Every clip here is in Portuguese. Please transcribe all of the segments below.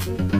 Thank you.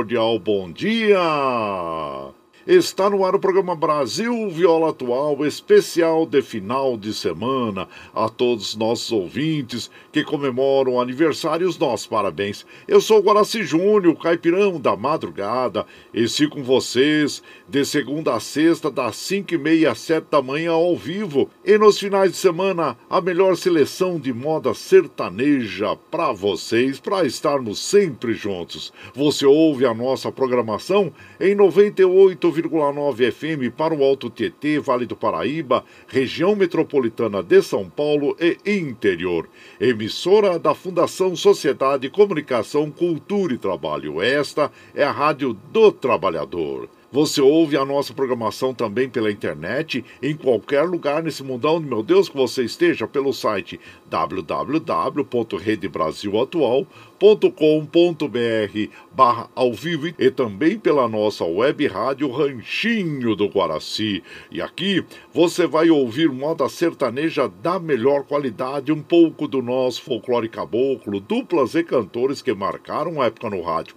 cordial bom dia. Está no ar o programa Brasil Viola Atual, especial de final de semana. A todos os nossos ouvintes que comemoram o aniversário, os nossos parabéns. Eu sou o Guaraci Júnior, caipirão da madrugada, e sigo com vocês de segunda a sexta, das cinco e meia às sete da manhã ao vivo. E nos finais de semana, a melhor seleção de moda sertaneja para vocês, para estarmos sempre juntos. Você ouve a nossa programação em 98 101,9 FM para o Alto Tietê, Vale do Paraíba, região metropolitana de São Paulo e interior. Emissora da Fundação Sociedade, Comunicação, Cultura e Trabalho. Esta é a Rádio do Trabalhador. Você ouve a nossa programação também pela internet, em qualquer lugar nesse mundão, meu Deus, que você esteja, pelo site www.redebrasilatual.com.br barra ao vivo e também pela nossa web rádio Ranchinho do Guaraci. E aqui você vai ouvir moda sertaneja da melhor qualidade, um pouco do nosso folclore caboclo, duplas e cantores que marcaram época no rádio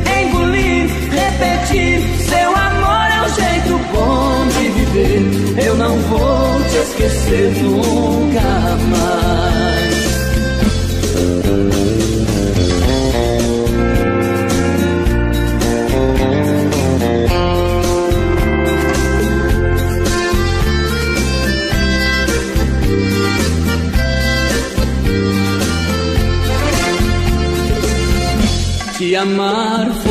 repetir. Seu amor é o jeito bom de viver. Eu não vou te esquecer nunca mais. Te amar foi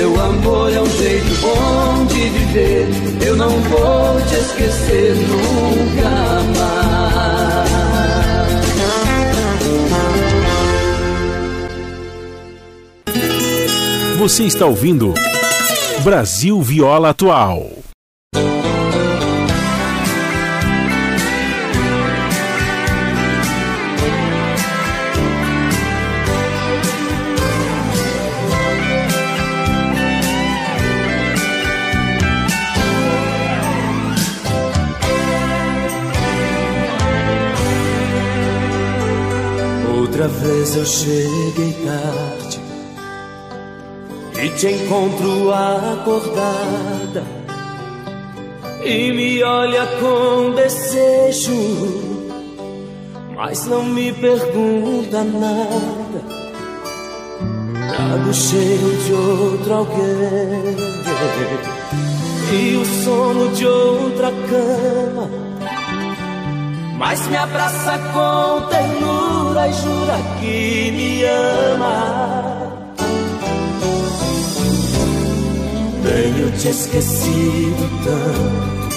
Seu amor é um jeito bom de viver. Eu não vou te esquecer nunca mais. Você está ouvindo Brasil Viola Atual. Outra vez eu cheguei tarde e te encontro acordada e me olha com desejo, mas não me pergunta nada. Trago cheiro de outro alguém e o sono de outra cama. Mas me abraça com ternura e jura que me ama. Tenho te esquecido tanto.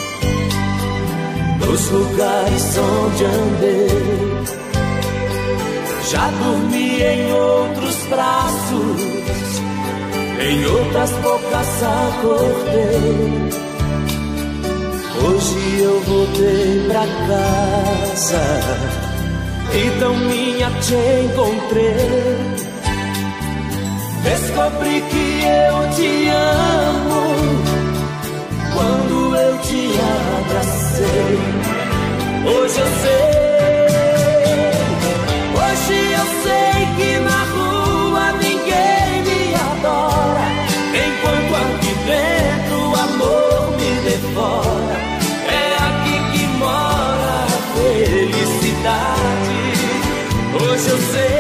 Nos lugares onde andei. Já dormi em outros braços. Em outras bocas acordei Hoje eu voltei pra casa E tão minha te encontrei Descobri que eu te amo quando eu te abracei. Hoje eu sei, Hoje eu sei.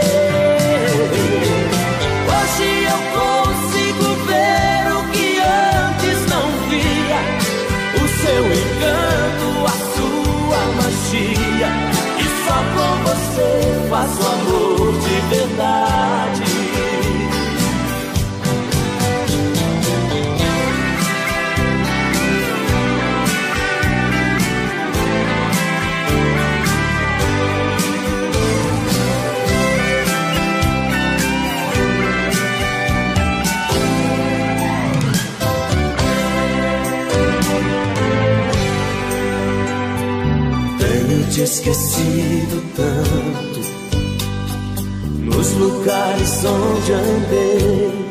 Hoje eu consigo ver o que antes não via. O seu encanto, a sua magia. E só com você faço amor esquecido tanto nos lugares onde andei.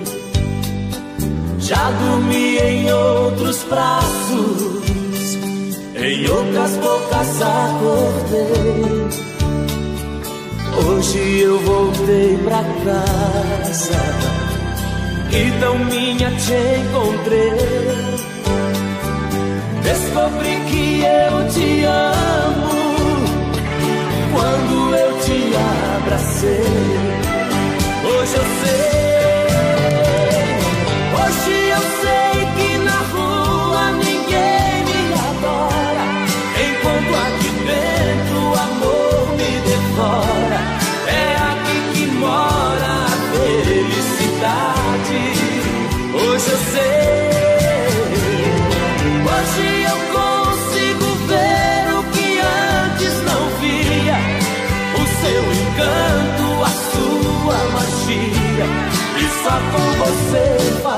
Já dormi em outros braços, em outras bocas acordei. Hoje eu voltei pra casa e tão minha te encontrei. Descobri que eu te amo abracei. Hoje eu sei, hoje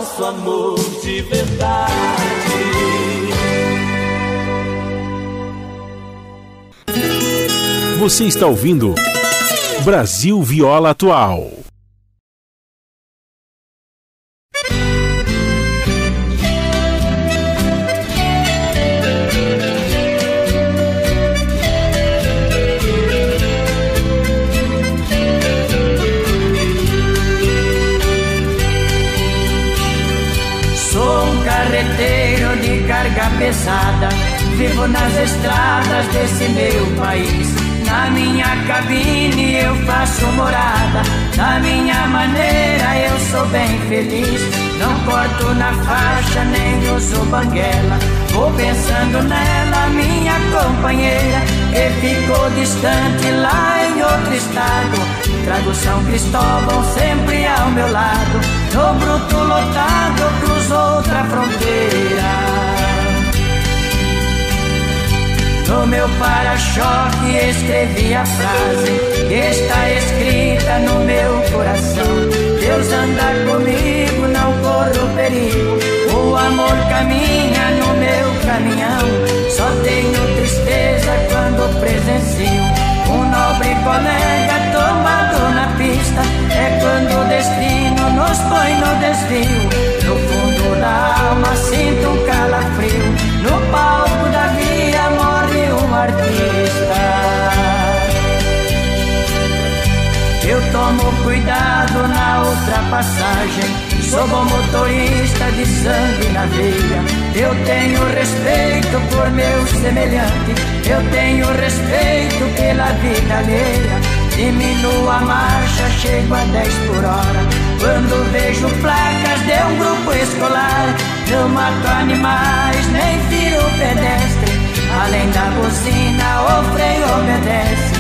faço amor de verdade. Você está ouvindo Brasil Viola Atual. Vivo nas estradas desse meu país. Na minha cabine eu faço morada. Da minha maneira eu sou bem feliz. Não corto na faixa nem uso banguela. Vou pensando nela, minha companheira, que ficou distante lá em outro estado. Trago São Cristóvão sempre ao meu lado. No bruto lotado cruzou outra fronteira. No meu para-choque escrevi a frase que está escrita no meu coração. Deus anda comigo, não corro perigo. O amor caminha no meu caminhão. Só tenho tristeza quando presencio um nobre colega tomado na pista. É quando o destino nos põe no desvio. No fundo da alma sinto um calafrio. No palco da um artista. Eu tomo cuidado na ultrapassagem. Sou bom motorista de sangue na veia. Eu tenho respeito por meu semelhante. Eu tenho respeito pela vida alheia. Diminuo a marcha, chego a 10 por hora. Quando vejo placas de um grupo escolar, não mato animais, nem firo pedestre. Além da buzina, o freio obedece.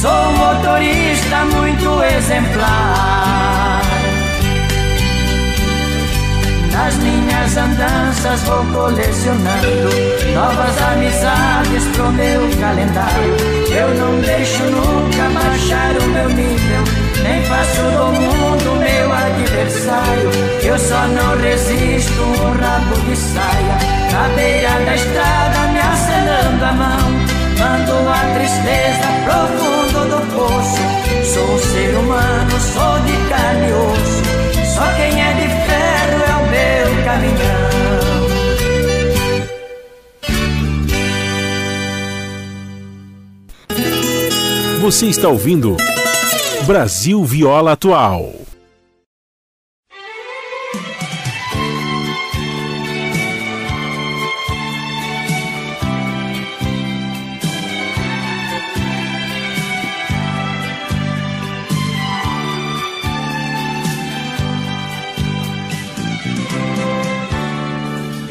Sou um motorista muito exemplar. Nas minhas andanças vou colecionando novas amizades pro meu calendário. Eu não deixo nunca baixar o meu nível, nem faço do mundo meu adversário. Eu só não resisto um rabo de saia na beira da estrada me acenando a mão. Mando a tristeza profundo do poço. Sou ser humano, sou de carne e osso. Só quem é de ferro é o meu caminhão. Você está ouvindo Brasil Viola Atual.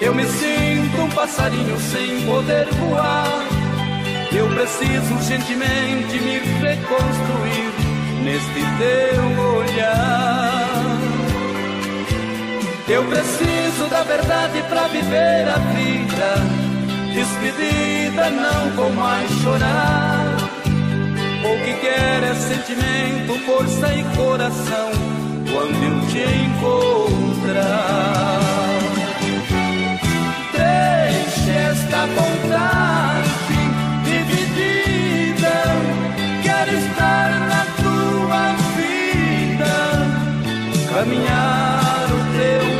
eu me sinto um passarinho sem poder voar. Eu preciso urgentemente me reconstruir neste teu olhar. Eu preciso da verdade para viver a vida. Despedida não vou mais chorar. O que quer é sentimento, força e coração quando eu te encontrar. Esta vontade dividida, quero estar na tua vida, caminhar o teu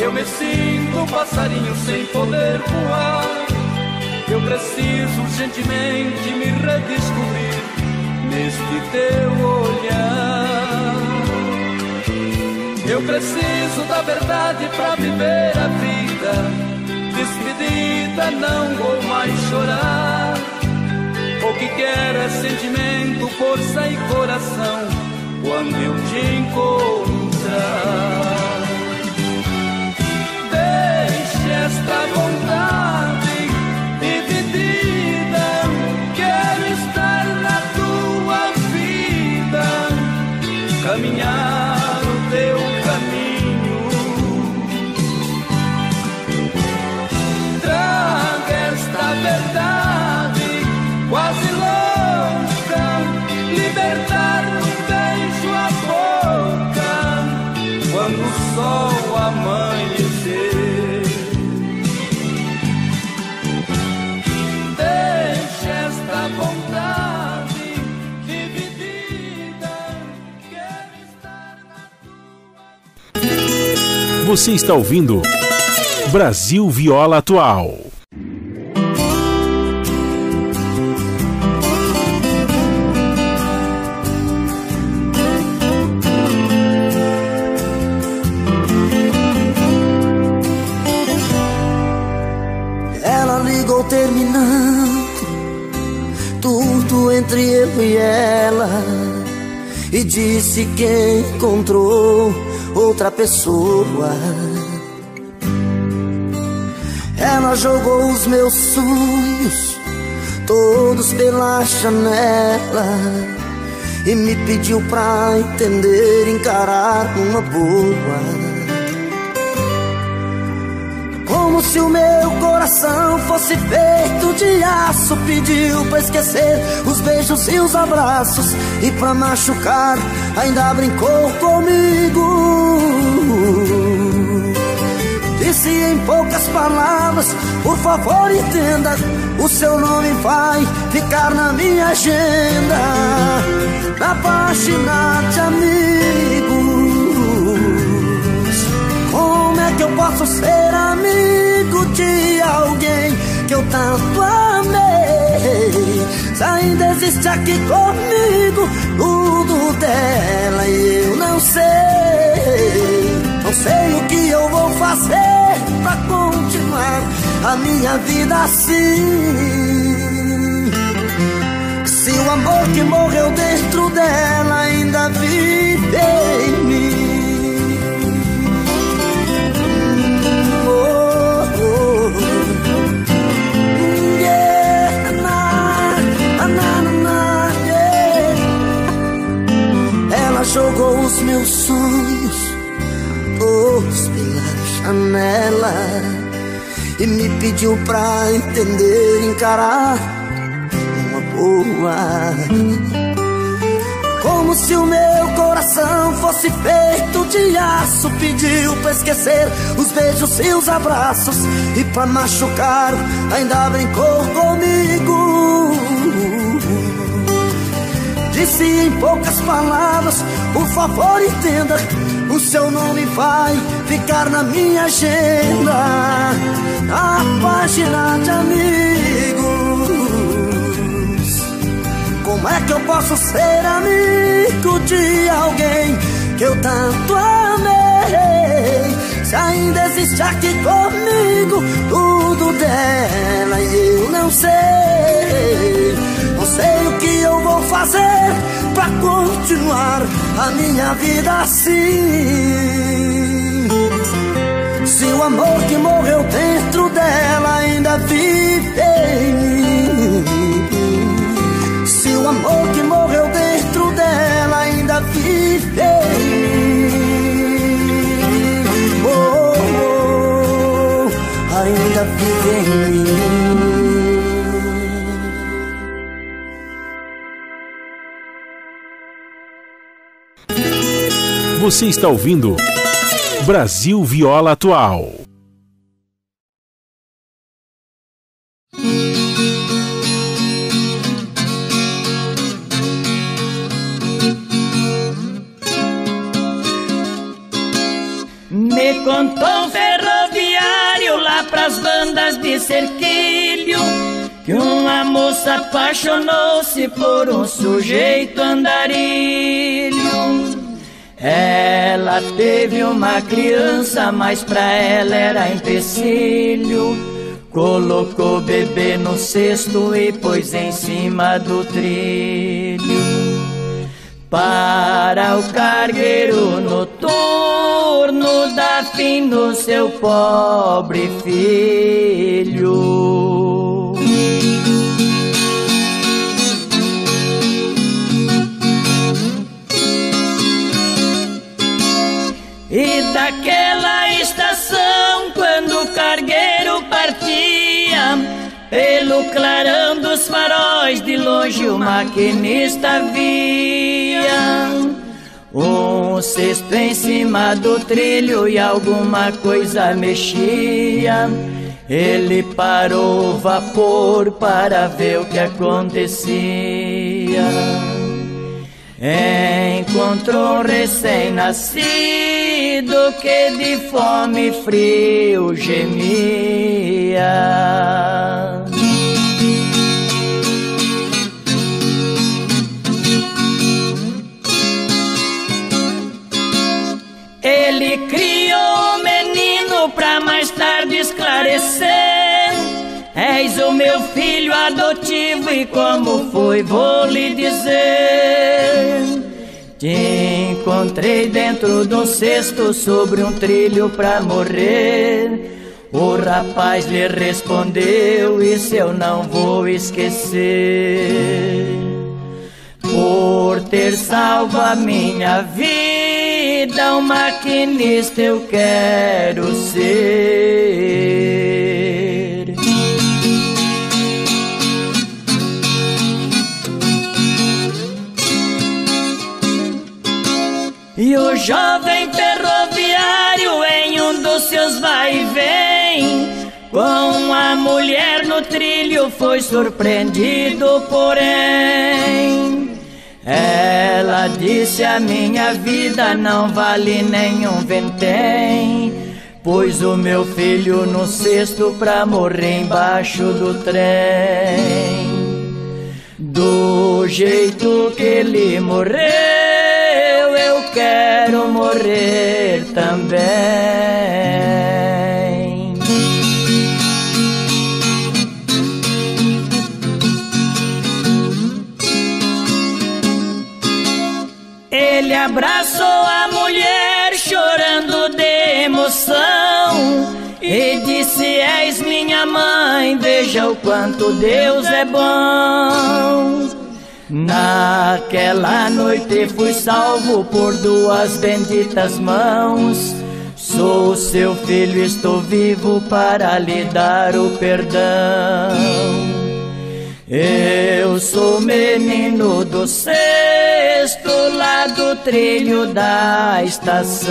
eu me sinto um passarinho sem poder voar. Eu preciso urgentemente me redescobrir neste teu olhar. Eu preciso da verdade para viver a vida. Despedida, não vou mais chorar. O que quero é sentimento, força e coração quando eu te encontrar. Esta vontade Você está ouvindo Brasil Viola Atual. Ela ligou terminando tudo entre eu e ela e disse que encontrou outra pessoa. Ela jogou os meus sonhos todos pela janela e me pediu pra entender, encarar uma boa. Como se o meu coração fosse feito de aço Pediu pra esquecer os beijos e os abraços. E pra machucar ainda brincou comigo. Disse em poucas palavras Por favor entenda O seu nome vai ficar na minha agenda. Na página de amigos como é que eu posso ser amigo de alguém que eu tanto amei? Se ainda existe aqui comigo tudo dela e eu não sei. Não sei o que eu vou fazer pra continuar a minha vida assim. Se o amor que morreu dentro dela ainda vive em mim. Jogou os meus sonhos todos pela janela e me pediu pra entender, encarar uma boa. Como se o meu coração fosse feito de aço Pediu pra esquecer os beijos e os abraços E pra machucar ainda brincou comigo Disse em poucas palavras, por favor entenda O seu nome vai ficar na minha agenda Na página de amigos como é que eu posso ser amigo de alguém que eu tanto amei? Se ainda existe aqui comigo tudo dela e eu não sei. Não sei o que eu vou fazer pra continuar a minha vida assim. Se o amor que morreu dentro dela ainda vive em mim o amor que morreu dentro dela ainda vive em mim. Oh, oh, ainda vive em mim. Você está ouvindo Brasil Viola Atual. contou um ferroviário lá pras bandas de cerquilho que uma moça apaixonou-se por um sujeito andarilho. Ela teve uma criança, mas pra ela era empecilho. Colocou o bebê no cesto e pôs em cima do trilho. Para o cargueiro noturno dar fim no seu pobre filho. E daquela estação, quando o cargueiro partia, pelo clarão dos faróis de longe o maquinista via um cesto em cima do trilho e alguma coisa mexia. Ele parou o vapor para ver o que acontecia. Encontrou um recém-nascido que de fome frio gemia. Ele criou o menino pra mais tarde esclarecer. És o meu filho adotivo e como foi vou lhe dizer. Te encontrei dentro de um cesto sobre um trilho pra morrer. O rapaz lhe respondeu: Isso eu não vou esquecer. Por ter salvo a minha vida, um maquinista eu quero ser. E o jovem ferroviário em um dos seus vai vem Com a mulher no trilho foi surpreendido porém. Ela disse a minha vida não vale nenhum ventém Pois o meu filho no cesto pra morrer embaixo do trem. Do jeito que ele morreu morrer também. Ele abraçou a mulher chorando de emoção e disse: És minha mãe, veja o quanto Deus é bom. Naquela noite fui salvo por duas benditas mãos. Sou seu filho, estou vivo para lhe dar o perdão. Eu sou menino do sexto lá do trilho da estação.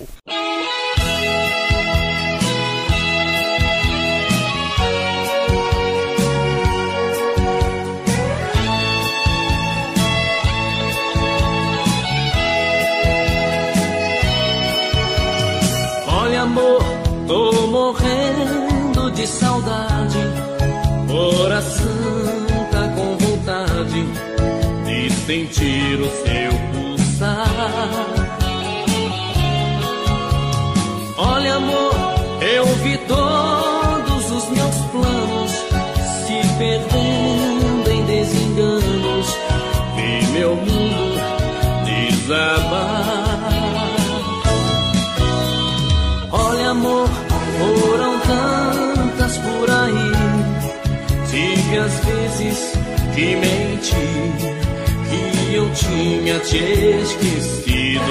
Tinha te esquecido.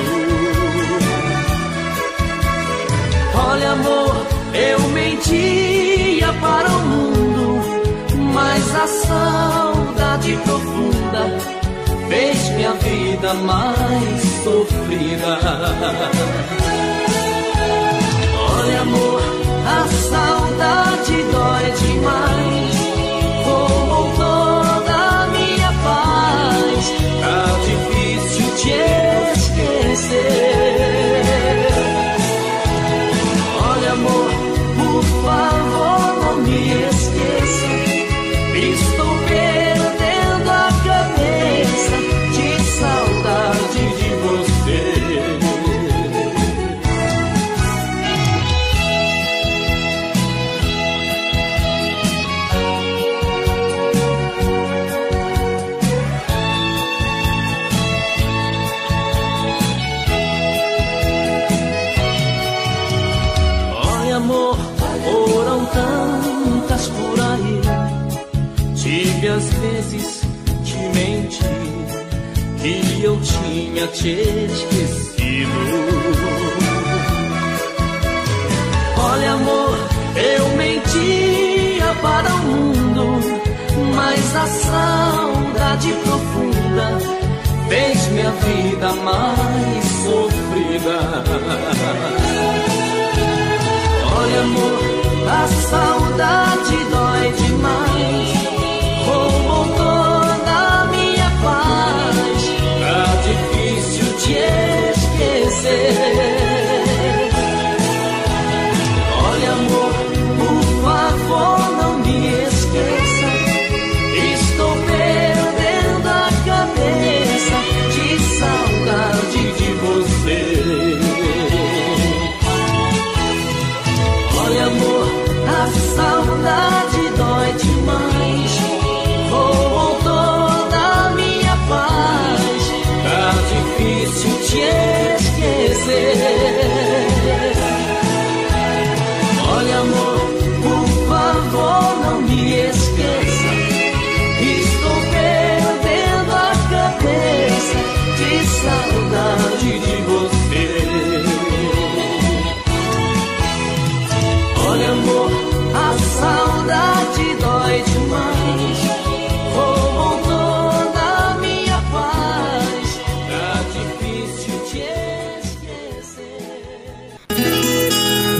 Olha, amor, eu mentia para o mundo, mas a saudade profunda fez minha vida mais sofrida. Olha, amor, a saudade dói demais. Esquecer. Tinha te esquecido. Olha, amor, eu mentia para o mundo, mas a saudade profunda fez minha vida mais sofrida. Olha, amor, a saudade dói demais. Esquecer. Olha, amor, por favor, não me esqueça. Estou perdendo a cabeça de saudade de você. Olha, amor, a saudade dói demais.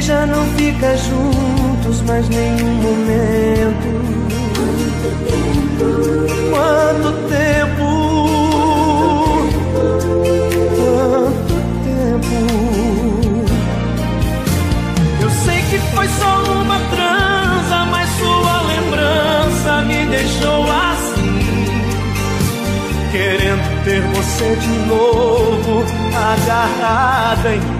já não fica juntos mais nenhum momento. Quanto tempo? Quanto tempo? Eu sei que foi só uma transa, mas sua lembrança me deixou assim. Querendo ter você de novo, agarrada em mim.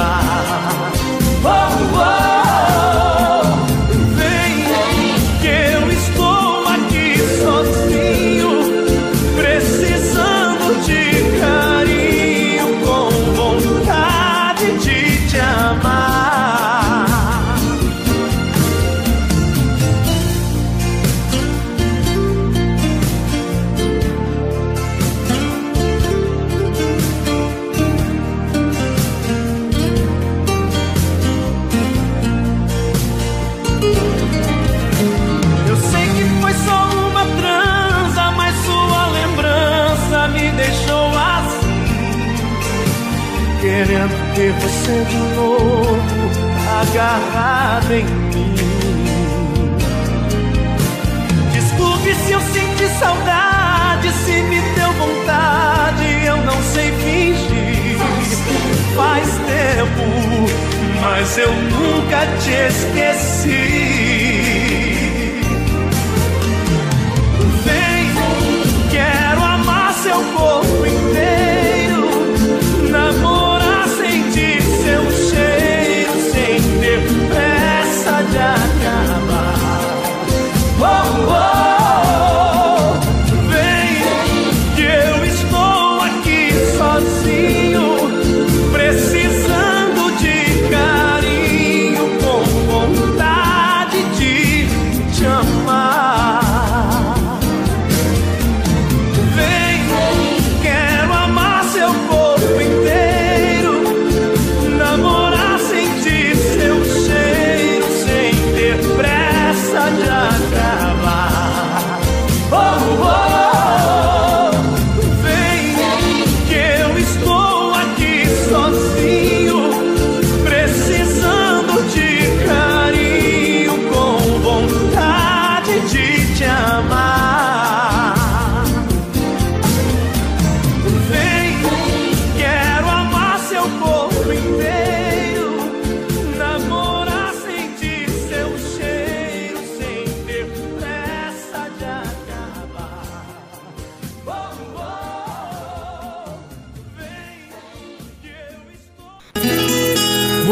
mas eu nunca te esqueci.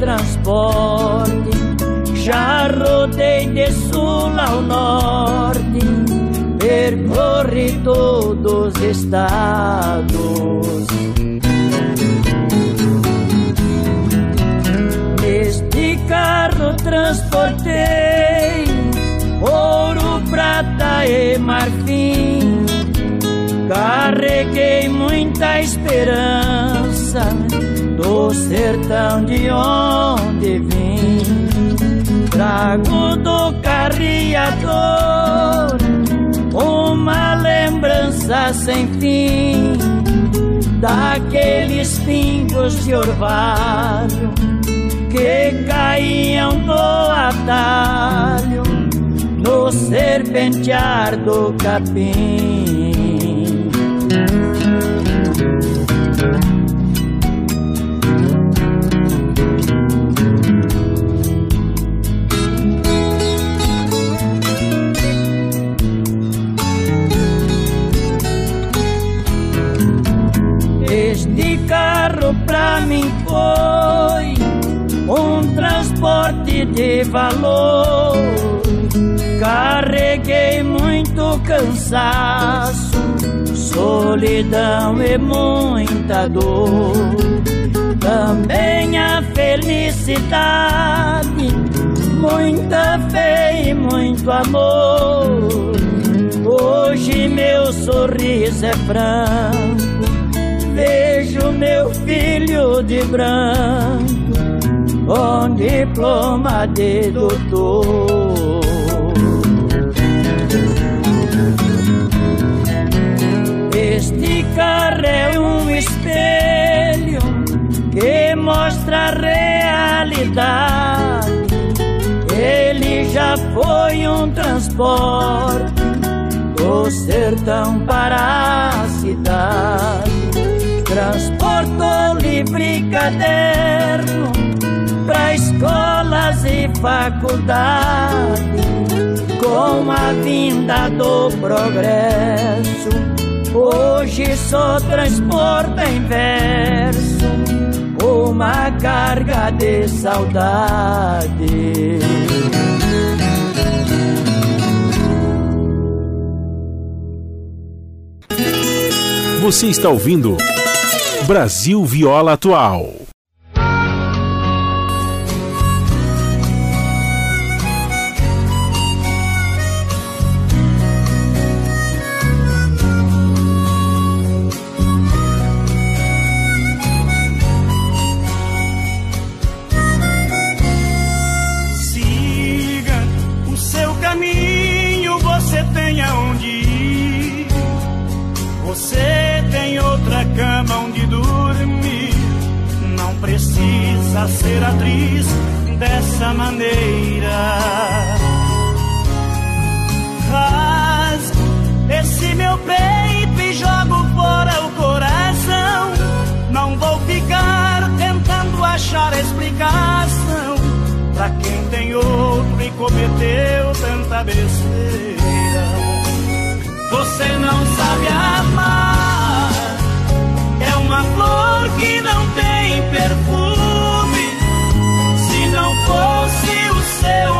Transporte. Já rodei de sul ao norte, percorri todos os estados. carro transportei ouro, prata e marfim. Carreguei muita esperança sertão de onde vim. Trago do carreador uma lembrança sem fim daqueles pingos de orvalho que caíam no atalho, no serpentear do capim. Cansaço, solidão e muita dor. Também a felicidade, muita fé e muito amor. Hoje meu sorriso é franco, vejo meu filho de branco, com diploma de doutor. Carro é um espelho que mostra a realidade. Ele já foi um transporte do sertão para a cidade. Transportou livre caderno para escolas e faculdades. Com a vinda do progresso, hoje só transporta em verso uma carga de saudade. Você está ouvindo Brasil Viola Atual. Precisa ser atriz dessa maneira. Rasgo esse meu peito e jogo fora o coração. Não vou ficar tentando achar explicação pra quem tem outro e cometeu tanta besteira. Você não sabe amar. É uma flor que não tem seu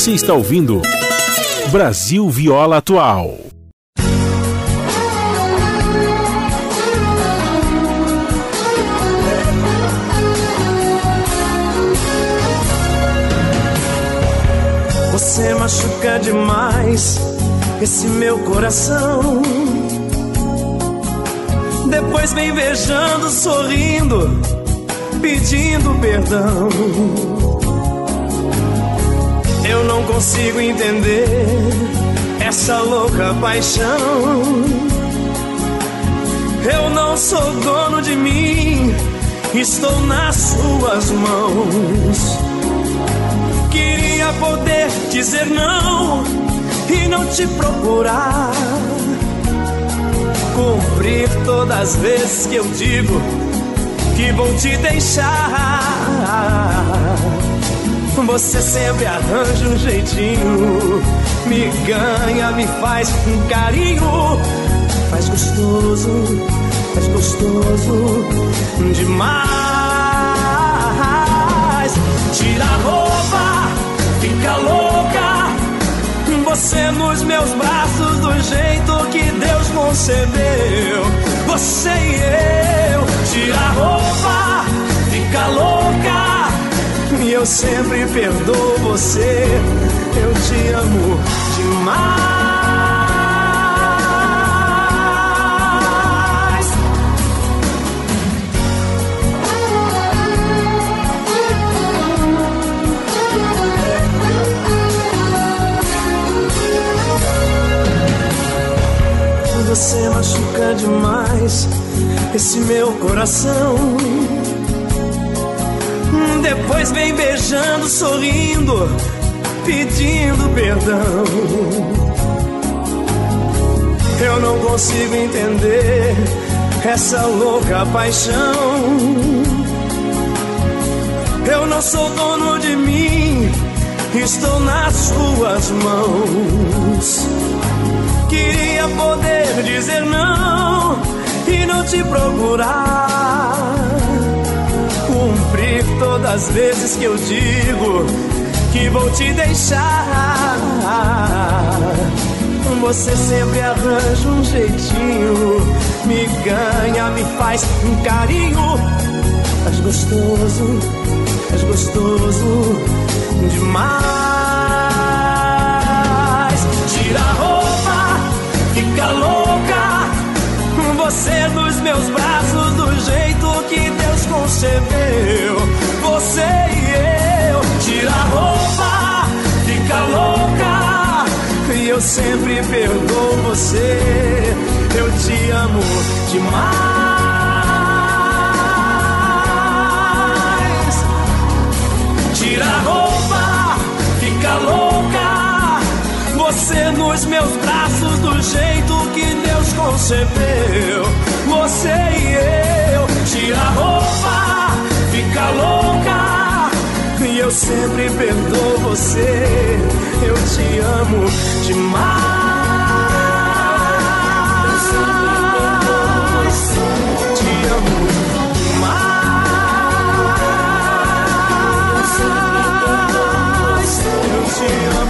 Você está ouvindo Brasil Viola Atual. Você machuca demais esse meu coração. Depois vem beijando, sorrindo, pedindo perdão não consigo entender essa louca paixão. Eu não sou dono de mim, estou nas suas mãos. Queria poder dizer não e não te procurar. Cumprir todas as vezes que eu digo que vou te deixar você sempre arranja um jeitinho, me ganha, me faz um carinho, faz gostoso, faz gostoso demais. Tira a roupa, fica louca, você nos meus braços do jeito que Deus concebeu. Você e eu, tira a roupa, fica louca e eu sempre perdoo você. Eu te amo demais. Você machuca demais esse meu coração depois vem beijando, sorrindo, pedindo perdão. Eu não consigo entender essa louca paixão. Eu não sou dono de mim, estou nas suas mãos. Queria poder dizer não e não te procurar todas as vezes que eu digo que vou te deixar. Você sempre arranja um jeitinho, me ganha, me faz um carinho. Faz gostoso, faz gostoso demais. Tira a roupa, fica louca. Você nos meus braços do jeito que Deus concebeu. Você e eu, tira a roupa, fica louca. E eu sempre perdoo você. Eu te amo demais. Tira a roupa, fica louca. Você nos meus braços do jeito que Deus concebeu. Você e eu tira a roupa, fica louca. E eu sempre perdoo você. Eu te amo demais. Te amo demais. Eu te amo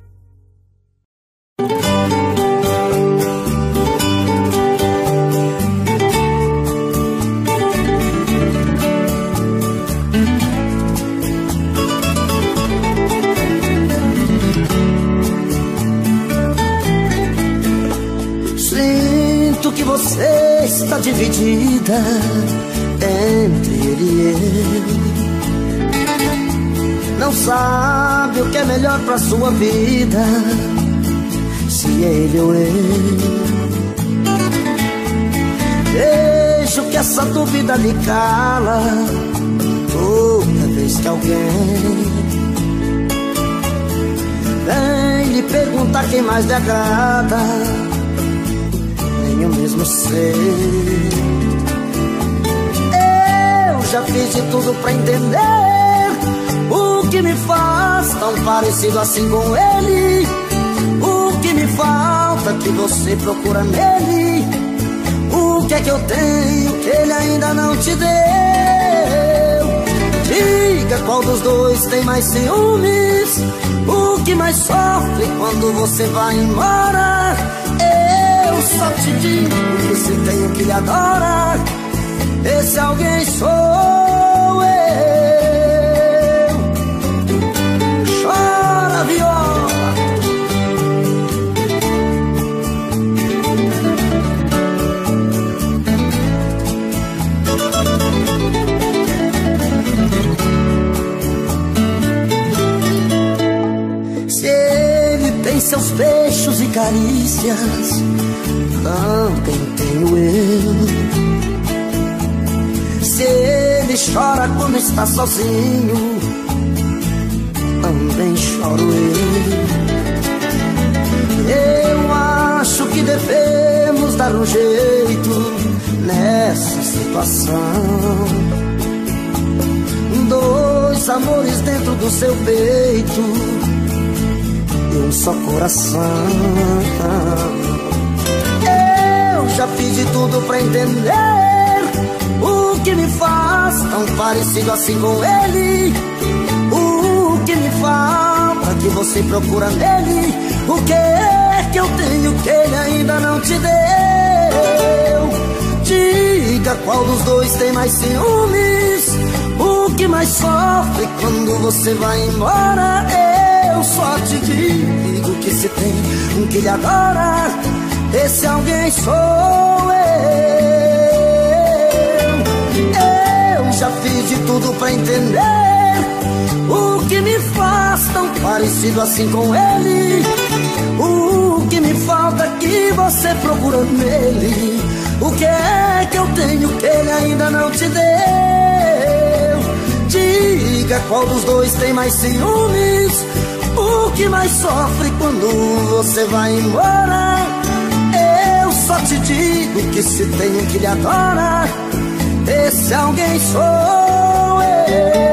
Pra sua vida, se ele ou eu. Vejo que essa dúvida lhe cala toda vez que alguém vem lhe perguntar quem mais lhe agrada nem eu mesmo sei. Eu já fiz de tudo pra entender o que me faz tão parecido assim com ele. O que me falta que você procura nele. O que é que eu tenho que ele ainda não te deu? Diga qual dos dois tem mais ciúmes. O que mais sofre quando você vai embora? Eu só te digo que se tem o que lhe adora, esse alguém sou eu. Seus beijos e carícias, também tenho eu. Se ele chora quando está sozinho, também choro eu. Eu acho que devemos dar um jeito nessa situação. Dois amores dentro do seu peito um só coração. Eu já fiz de tudo pra entender o que me faz tão parecido assim com ele. O que me falta que você procura nele. O que é que eu tenho que ele ainda não te deu? Diga qual dos dois tem mais ciúmes O que mais sofre quando você vai embora Eu só te digo que se tem um que lhe adora Esse alguém sou eu. Eu já fiz de tudo pra entender O que me faz tão parecido assim com ele. O que me falta que você procura nele. O que é que eu tenho que ele ainda não te deu? Diga qual dos dois tem mais ciúmes O que mais sofre quando você vai embora Eu só te digo que se tem um que lhe adora Esse alguém sou eu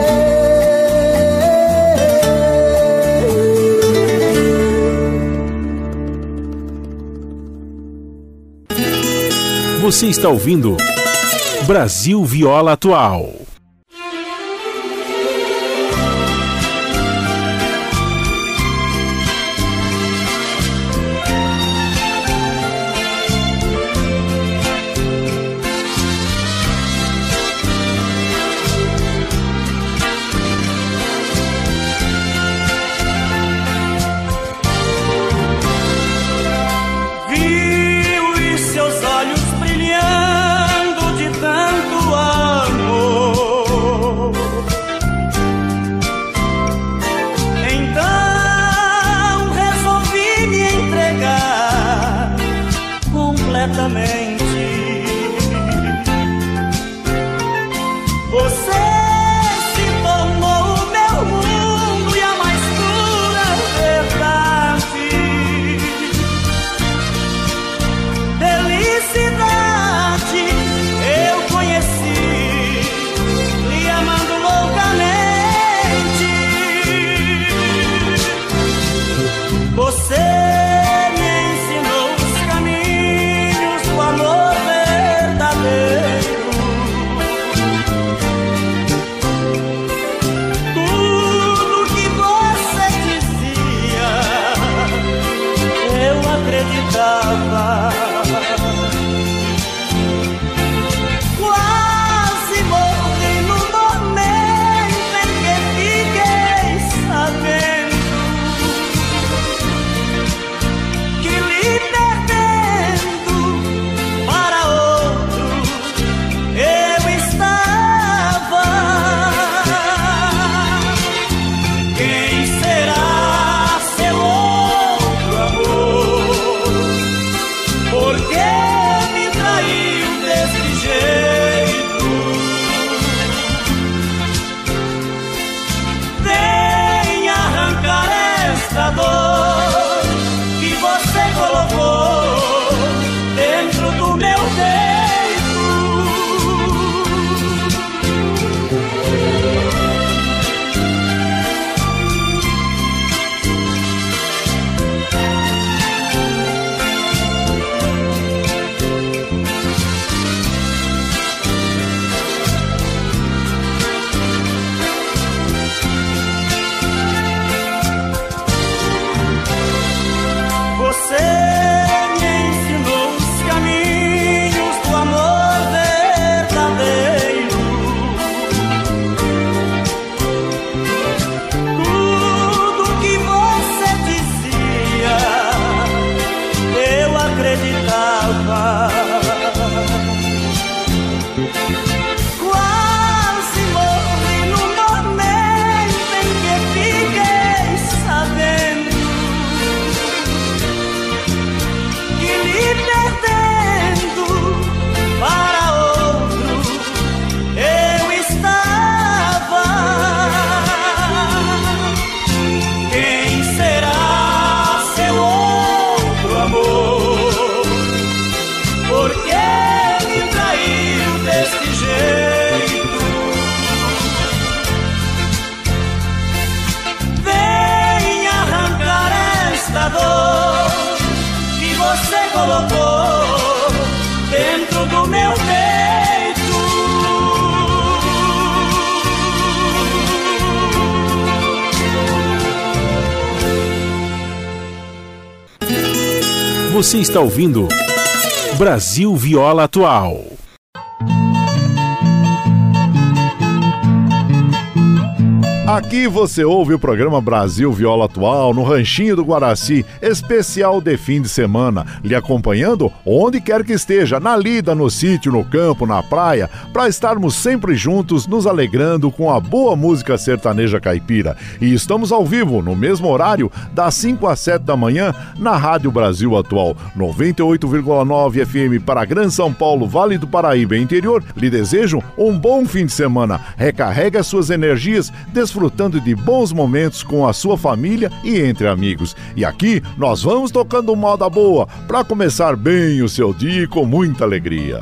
Você está ouvindo Brasil Viola Atual. Você está ouvindo Brasil Viola Atual. Aqui você ouve o programa Brasil Viola Atual no Ranchinho do Guaraci, especial de fim de semana, lhe acompanhando onde quer que esteja, na lida, no sítio, no campo, na praia, para estarmos sempre juntos, nos alegrando com a boa música sertaneja caipira. E estamos ao vivo, no mesmo horário, das 5 às 7 da manhã, na Rádio Brasil Atual, 98,9 FM para Gran São Paulo, Vale do Paraíba e interior. Lhe desejo um bom fim de semana. Recarrega suas energias, desfrutando de bons momentos com a sua família e entre amigos. E aqui nós vamos tocando moda boa para começar bem o seu dia com muita alegria.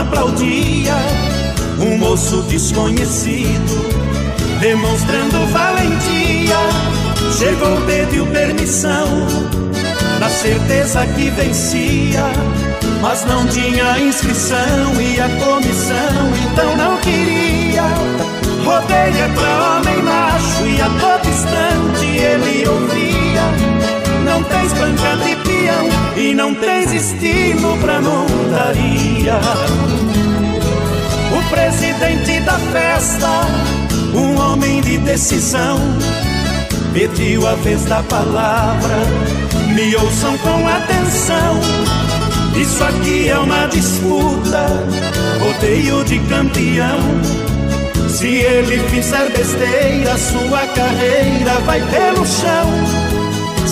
Aplaudia um moço desconhecido, demonstrando valentia. Chegou, pediu permissão, na certeza que vencia, mas não tinha inscrição e a comissão então não queria. Rodeia pra homem macho e a todo instante ele ouvia não tens banca de peão e não tens estilo pra montaria. O presidente da festa, um homem de decisão, pediu a vez da palavra. Me ouçam com atenção. Isso aqui é uma disputa, rodeio de campeão. Se ele fizer besteira, sua carreira vai pelo chão.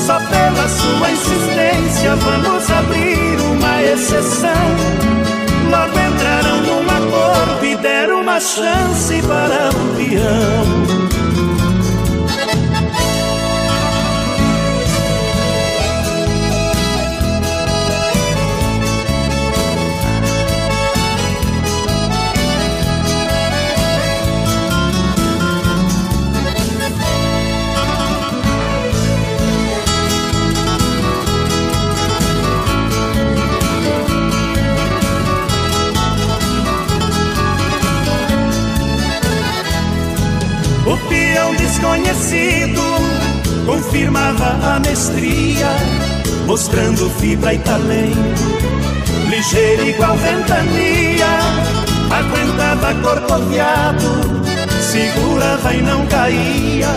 Só pela sua insistência vamos abrir uma exceção. Logo entraram num acordo e deram uma chance para o peão. Desconhecido. Confirmava a mestria, mostrando fibra e talento, ligeiro igual ventania, aguentava corcoviado, segurava e não caía.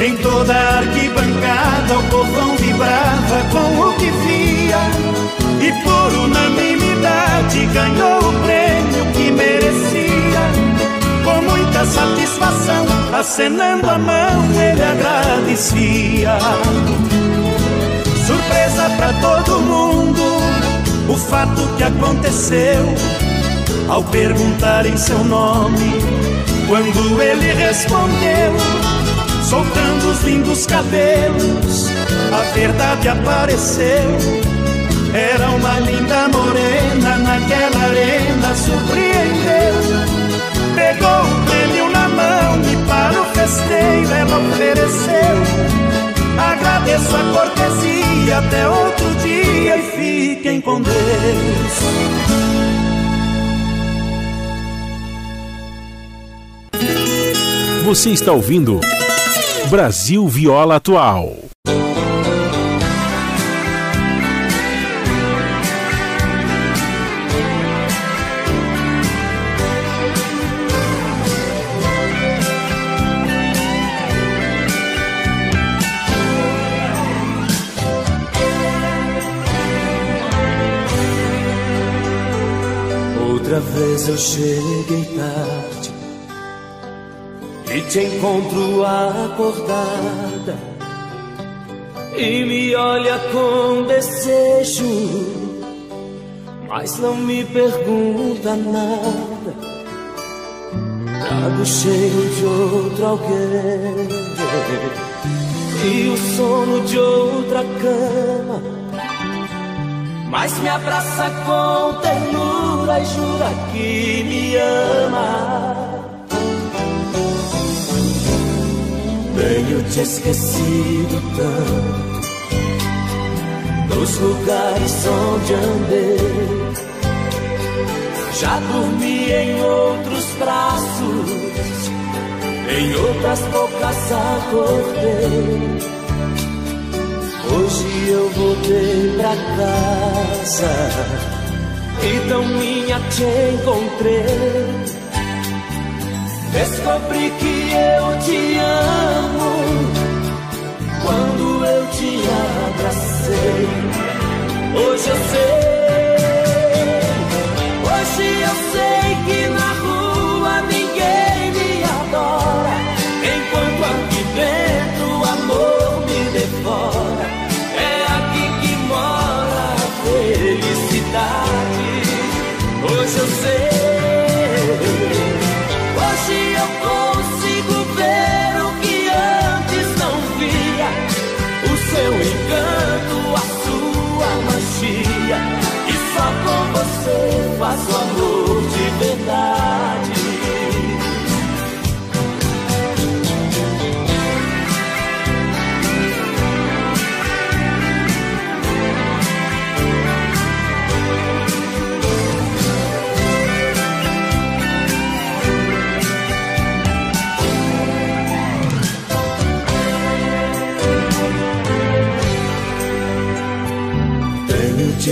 Em toda a arquibancada o povão vibrava com o que via. E por unanimidade ganhou o prêmio que merecia satisfação, acenando a mão, ele agradecia. Surpresa para todo mundo, o fato que aconteceu. Ao perguntar em seu nome, quando ele respondeu, soltando os lindos cabelos, a verdade apareceu. Era uma linda morena naquela arena, surpreendeu Pegou para o festeiro ela ofereceu. Agradeço a cortesia, até outro dia e fiquem com Deus. Você está ouvindo Brasil Viola Atual. Vez eu cheguei tarde e te encontro acordada e me olha com desejo, mas não me pergunta nada. trago cheio de outro alguém e o sono de outra cama. Mas me abraça com ternura e jura que me ama. Tenho te esquecido tanto dos lugares onde andei. Já dormi em outros braços, em outras bocas acordei. Hoje eu voltei pra casa e tão minha te encontrei. Descobri que eu te amo quando eu te abracei. Hoje eu sei, hoje eu sei que na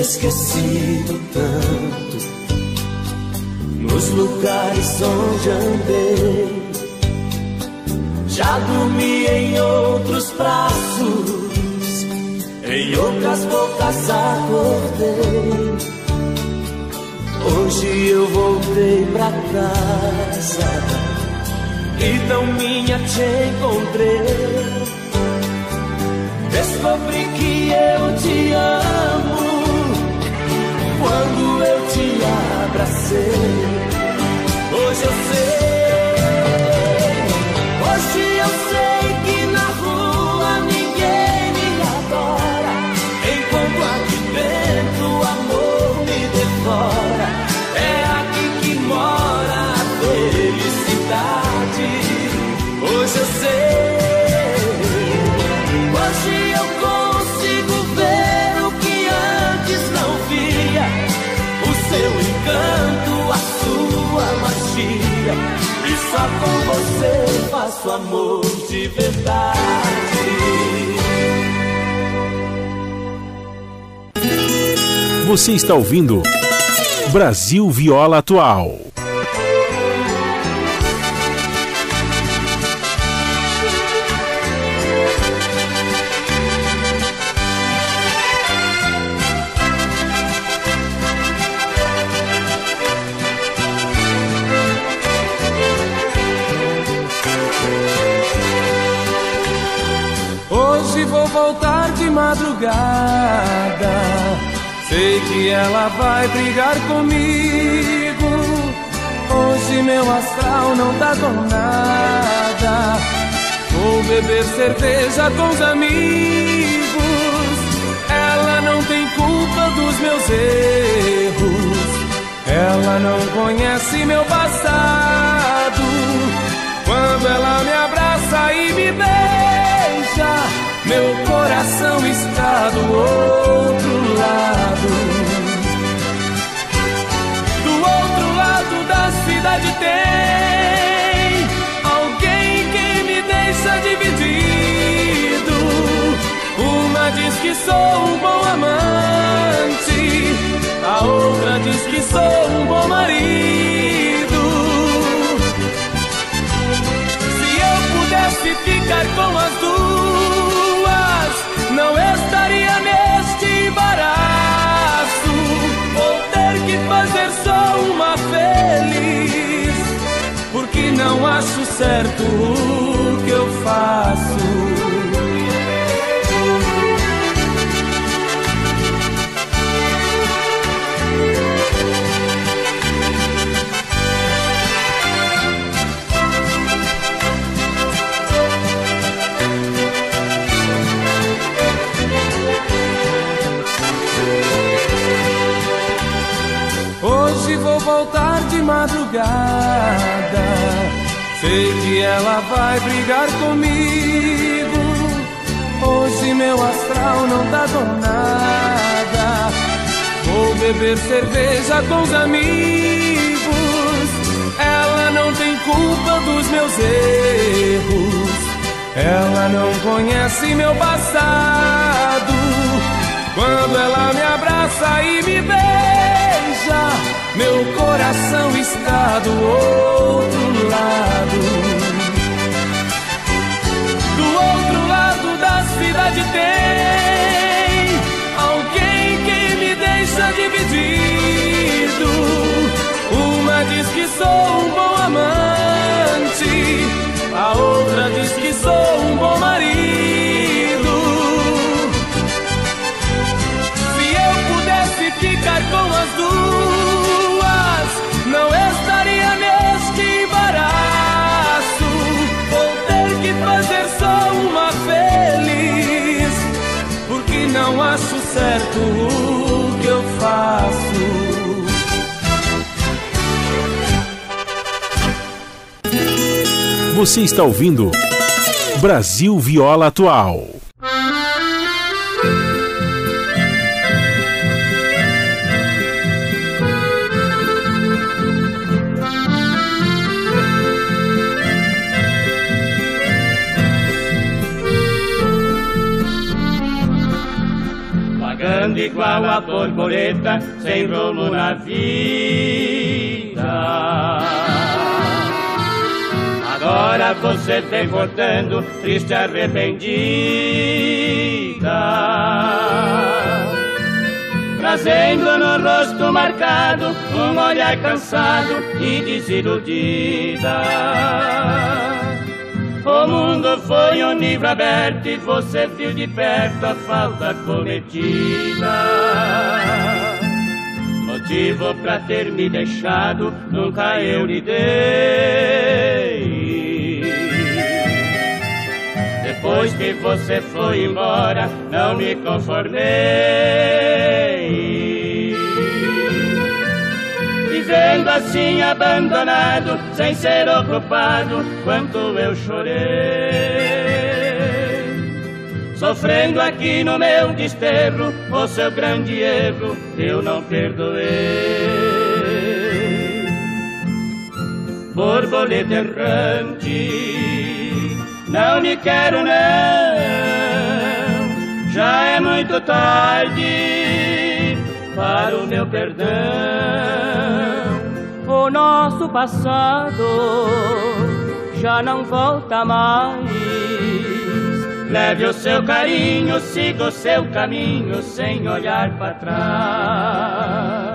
esquecido tanto nos lugares onde andei. Já dormi em outros braços, em outras bocas acordei. Hoje eu voltei pra casa e tão minha te encontrei. Descobri que eu te amo quando eu te abracei. Hoje eu sei, hoje eu sei que na rua ninguém me adora. Enquanto aqui dentro o amor me devora, faço amor de verdade. Você está ouvindo Brasil Viola Atual. Madrugada. Sei que ela vai brigar comigo. Hoje meu astral não tá com nada. Vou beber cerveja com os amigos. Ela não tem culpa dos meus erros. Ela não conhece meu passado. Quando ela me abraça e me beija, meu coração está do outro lado. Do outro lado da cidade tem alguém que me deixa dividido. Uma diz que sou um bom amante, a outra diz que sou um bom marido. Se eu pudesse ficar com as não estaria neste embaraço. Vou ter que fazer só uma feliz, porque não acho certo o que eu faço. Sei que ela vai brigar comigo. Hoje meu astral não tá com nada. Vou beber cerveja com os amigos. Ela não tem culpa dos meus erros. Ela não conhece meu passado. Quando ela me abraça e me beija, meu coração está do outro lado. Do outro lado da cidade tem alguém que me deixa dividido. Uma diz que sou um bom amante, a outra diz que sou um bom marido. Se eu pudesse ficar com as duas, não estaria neste embaraço. Vou ter que fazer só uma feliz, porque não acho certo o que eu faço. Você está ouvindo Brasil Viola Atual. Igual a borboleta, sem rumo na vida. Agora você vem voltando, triste arrependida. Trazendo no rosto marcado um olhar cansado e desiludida. Foi um livro aberto e você viu de perto a falta cometida. Motivo pra ter me deixado, nunca eu lhe dei. Depois que você foi embora, não me conformei. Vivendo assim abandonado, sem ser ocupado, quanto eu chorei. Sofrendo aqui no meu desterro, o seu grande erro eu não perdoei. Borboleta errante, não me quero não, já é muito tarde para o meu perdão. O nosso passado já não volta mais. Leve o seu carinho, siga o seu caminho sem olhar para trás.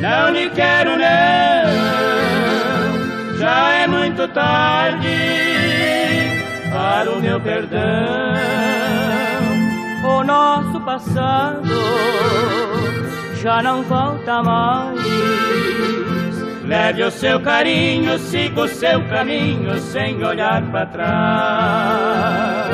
Não lhe quero não, já é muito tarde para o meu perdão. O nosso passado já não volta mais. Leve o seu carinho, siga o seu caminho sem olhar para trás.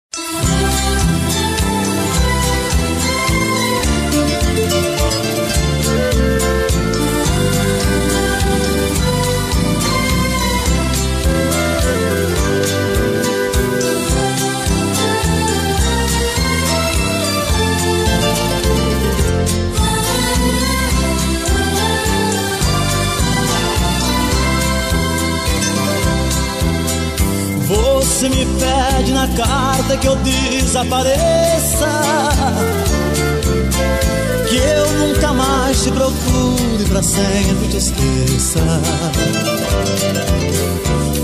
Que eu desapareça Que eu nunca mais te procure, pra sempre te esqueça.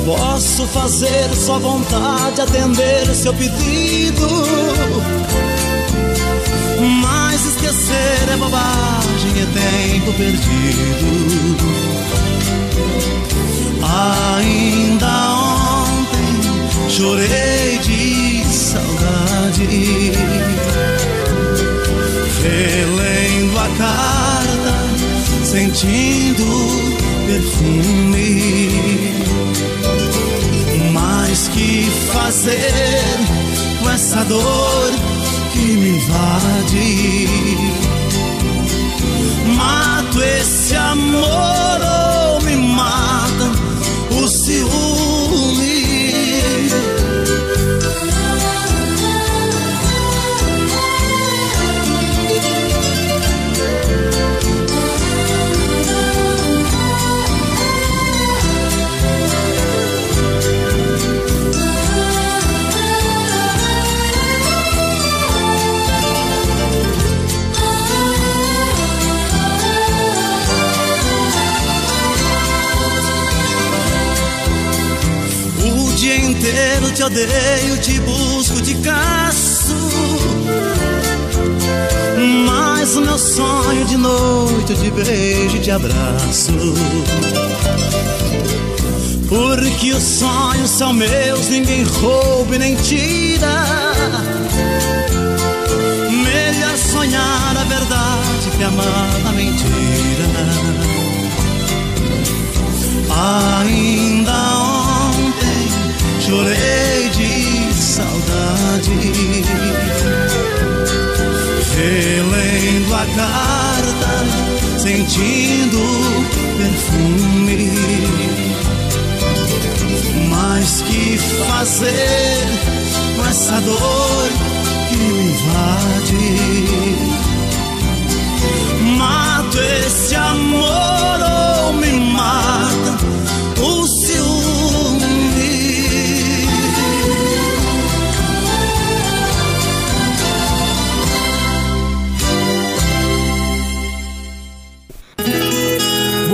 Posso fazer sua vontade, atender seu pedido. Mas esquecer é bobagem, é tempo perdido. Ainda chorei de saudade. Relendo a carta, sentindo perfume mais que fazer com essa dor Porque os sonhos são meus, ninguém rouba e nem tira. Melhor sonhar a verdade que amar a mentira. Ainda ontem chorei de saudade. Relendo a carta, sentindo perfume. Mas que fazer com essa dor que me invade? Mato esse amor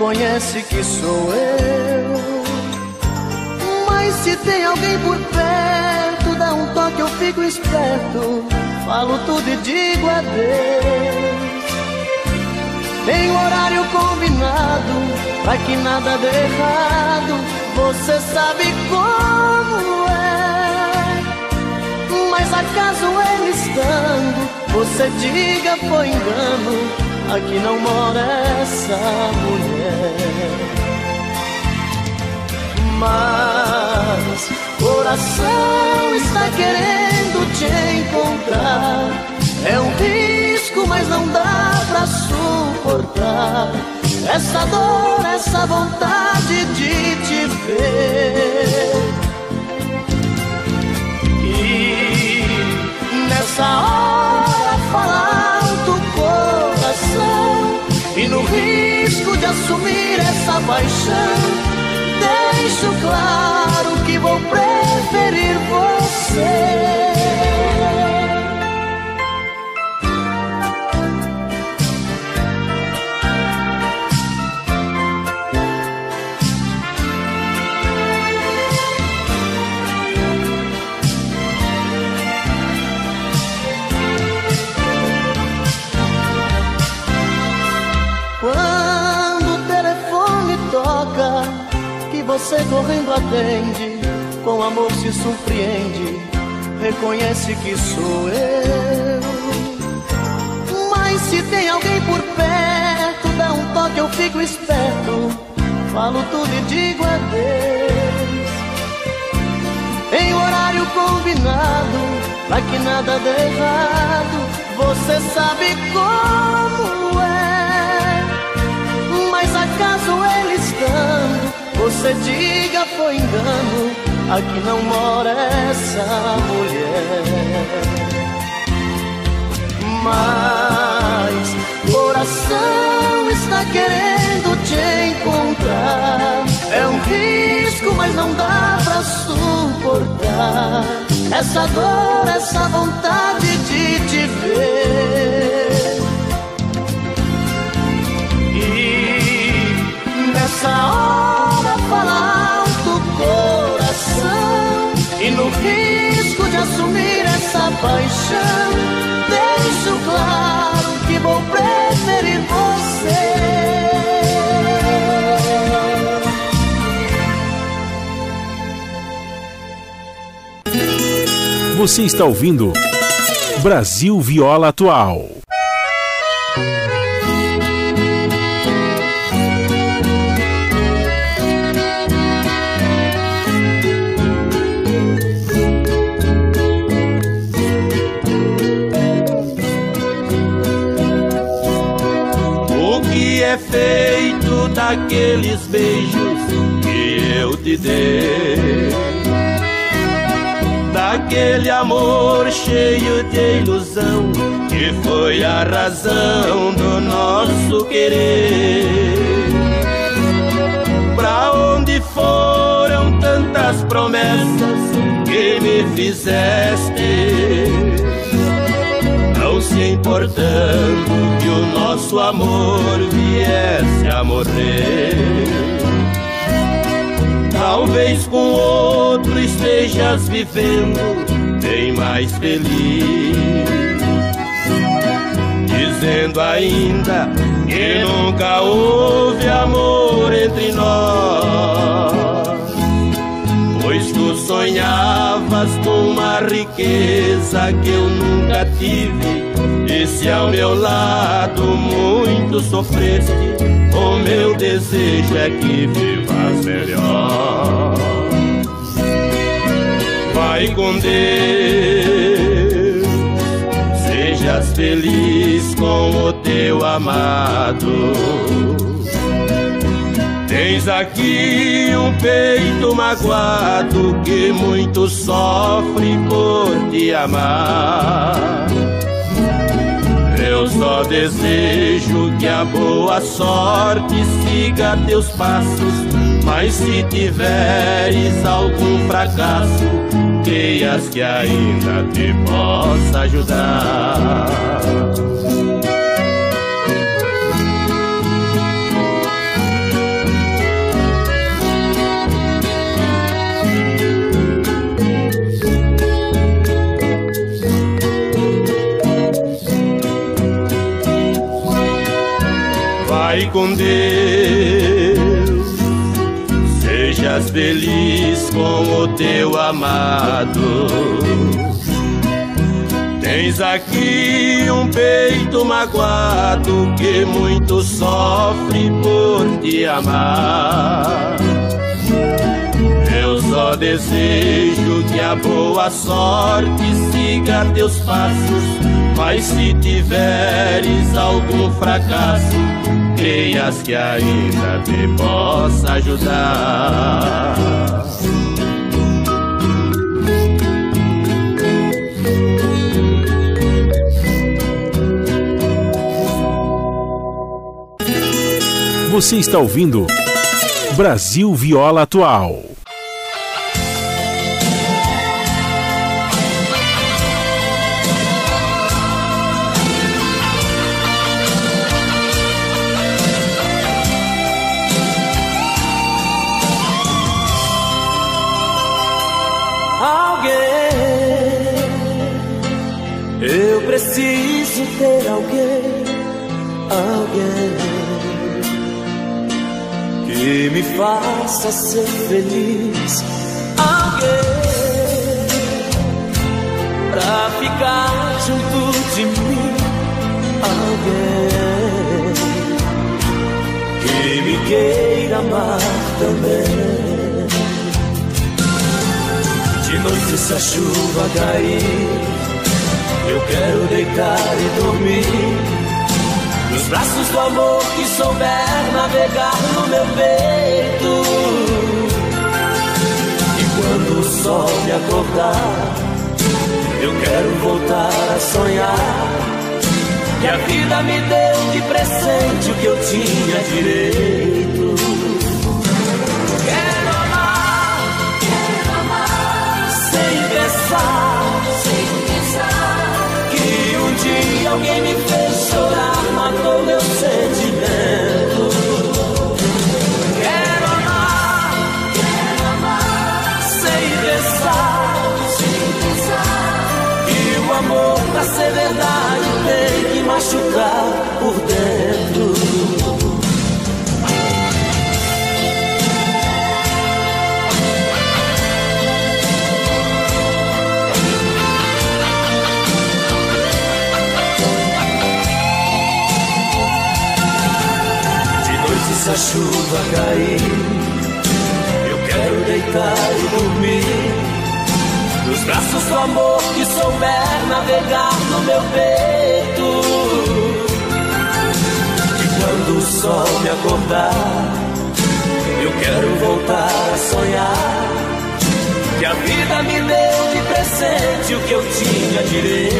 Reconhece que sou eu. Mas se tem alguém por perto, dá um toque, eu fico esperto, falo tudo e digo adeus. Em horário combinado, pra que nada dê errado, você sabe como é. Mas acaso ele estando, você diga foi engano, aqui não mora essa mulher. Mas coração está querendo te encontrar. É um risco, mas não dá pra suportar. Essa dor, essa vontade de te ver. E nessa hora fala no risco de assumir essa paixão. Deixo claro que vou preferir você atende, com amor se surpreende, reconhece que sou eu. Mas se tem alguém por perto, dá um toque, eu fico esperto, falo tudo e digo adeus. em horário combinado, pra que nada dê errado. Você sabe como é, mas acaso você diga foi engano, aqui não mora essa mulher. Mas coração está querendo te encontrar. É um risco, mas não dá pra suportar. Essa dor, essa vontade de te ver. E nessa hora essa paixão, deixo claro que vou preferir você. Você está ouvindo Brasil Viola Atual. Daqueles beijos que eu te dei? Daquele amor cheio de ilusão que foi a razão do nosso querer. Pra onde foram tantas promessas que me fizeste? Se importando que o nosso amor viesse a morrer. Talvez com outro estejas vivendo bem mais feliz. Dizendo ainda que nunca houve amor entre nós. Sonhavas com uma riqueza que eu nunca tive. E se ao meu lado muito sofreste, o meu desejo é que vivas melhor. Vai com Deus, sejas feliz com o teu amado. Tens aqui um peito magoado que muito sofre por te amar. Eu só desejo que a boa sorte siga teus passos, mas se tiveres algum fracasso, creias que ainda te possa ajudar. Com Deus, sejas feliz com o teu amado. Tens aqui um peito magoado que muito sofre por te amar. Eu só desejo que a boa sorte siga teus passos, mas se tiveres algum fracasso, creias que ainda te possa ajudar. Você está ouvindo Brasil Viola Atual. Que me faça ser feliz. Alguém pra ficar junto de mim. Alguém que me queira amar também. De noite se a chuva cair, eu quero deitar e dormir. Nos braços do amor que souber navegar no meu peito. E quando o sol me acordar, eu quero voltar a sonhar. Que a vida me deu de presente o que eu tinha direito. Quero amar, quero amar, sem pensar, sem pensar. Que um dia alguém me fez chorar, matou meu sentimento. Quero amar, quero amar, sem pensar, sem pensar. O amor pra ser verdade tem que machucar por dentro. Noite se a chuva cair, eu quero deitar e dormir. Nos braços do amor que souber navegar no meu peito. E quando o sol me acordar, eu quero voltar a sonhar. Que a vida me deu de presente o que eu tinha direito.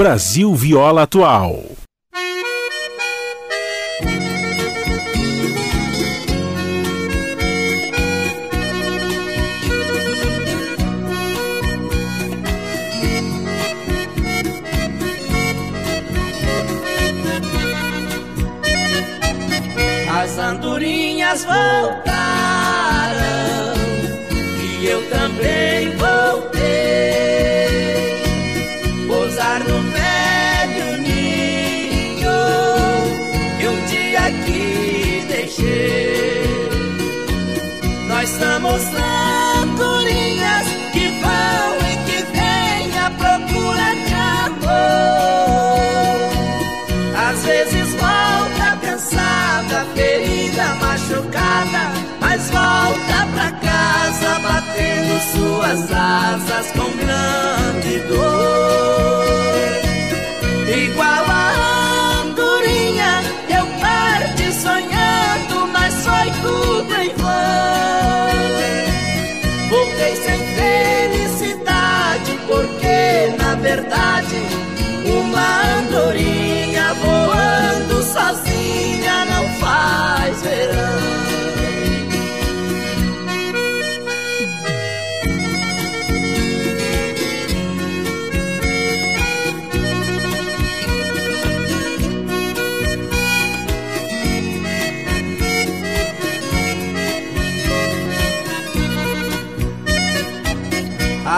Brasil Viola Atual. Asas com grande dor. Igual a andorinha, eu parti sonhando, mas foi tudo em vão. Voltei sem felicidade, porque na verdade uma andorinha voando sozinha não faz verão.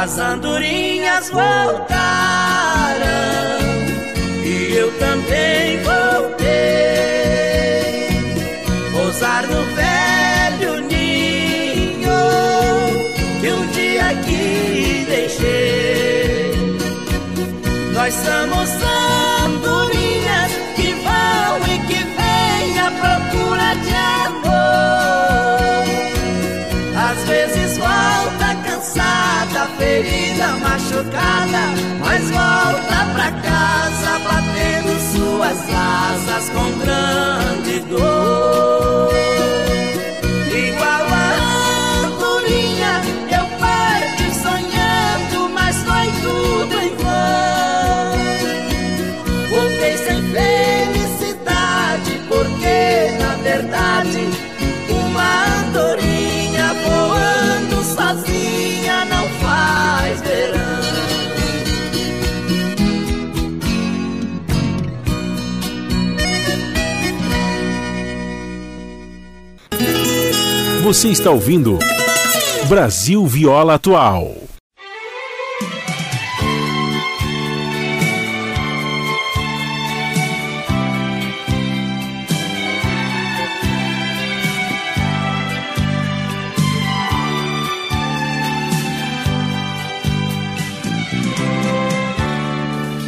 As andorinhas voltaram e eu também voltei. Pousar no velho ninho que um dia aqui deixei. Nós somos andorinhas ferida, machucada, mas volta pra casa batendo suas asas com grande dor. Você está ouvindo Brasil Viola Atual.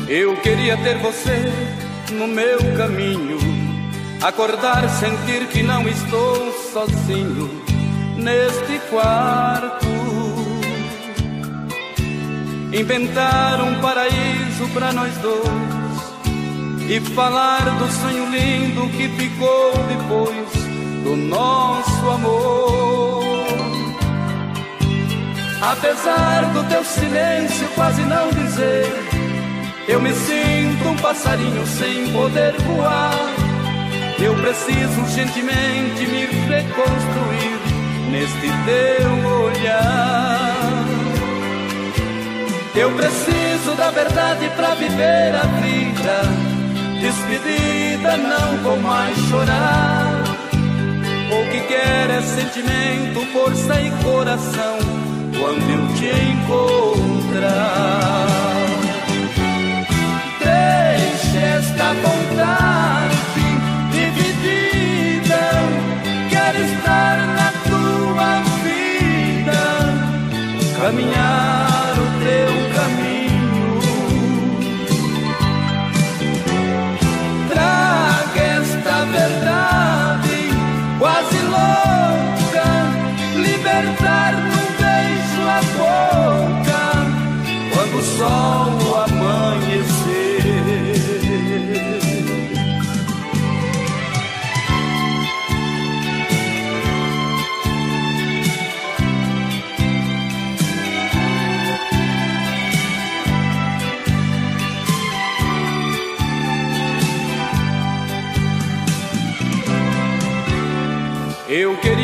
Eu queria ter você no meu caminho, acordar, sentir que não estou sozinho neste quarto. Inventar um paraíso para nós dois e falar do sonho lindo que ficou depois do nosso amor. Apesar do teu silêncio quase não dizer eu me sinto um passarinho sem poder voar. Eu preciso urgentemente me reconstruir neste teu olhar. Eu preciso da verdade para viver a vida. Despedida, não vou mais chorar. O que quer é sentimento, força e coração quando eu te encontrar. esta vontade tua vida, caminhar o teu caminho. Traga esta verdade quase louca, libertar num beijo a boca quando o sol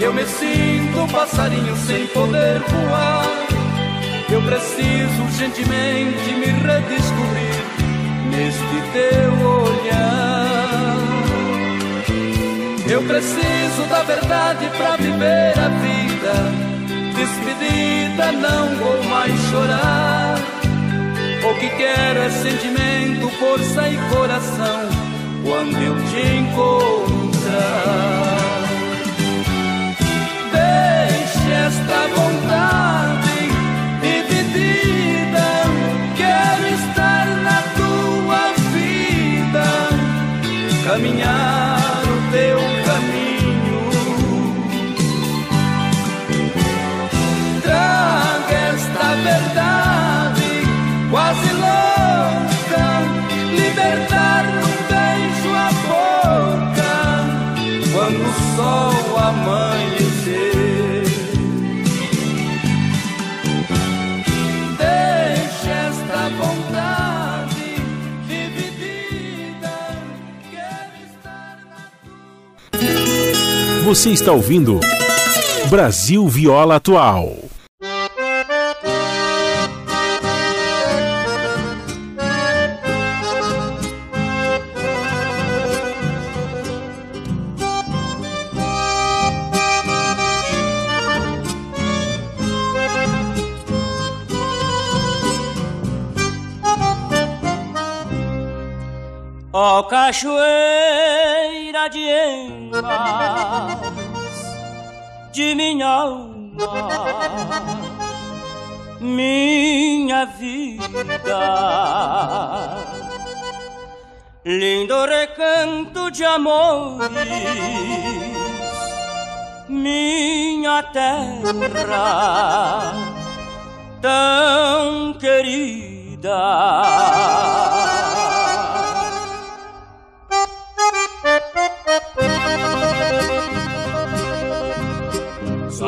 eu me sinto um passarinho sem poder voar. Eu preciso urgentemente me redescobrir neste teu olhar. Eu preciso da verdade para viver a vida. Despedida, não vou mais chorar. O que quero é sentimento, força e coração quando eu te encontrar esta vontade dividida. Quero estar na tua vida, caminhar Você está ouvindo Brasil Viola Atual. Ó oh, cachoeira de Engas de minha alma, minha vida. Lindo recanto de amores, minha terra tão querida.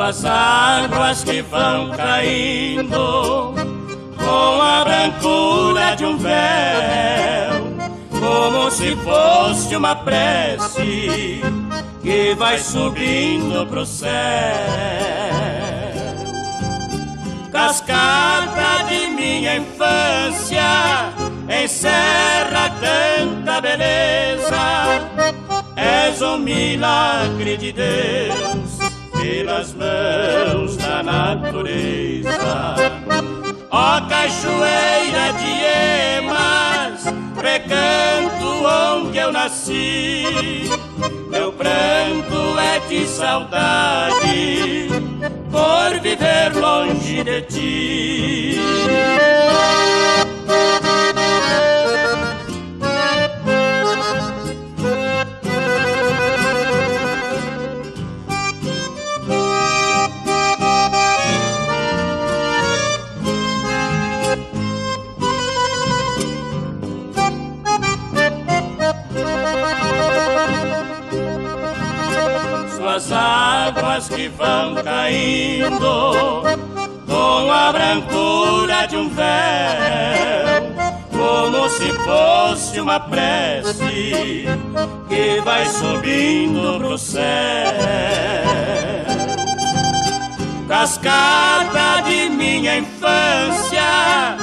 Suas águas que vão caindo com a brancura de um véu, como se fosse uma prece que vai subindo pro céu. Cascata de minha infância, encerra tanta beleza. És um milagre de Deus pelas mãos da natureza. Ó cachoeira de emas, recanto onde eu nasci. Meu pranto é de saudade por viver longe de ti. Suas águas que vão caindo com a brancura de um véu, como se fosse uma prece que vai subindo pro céu. Cascata de minha infância,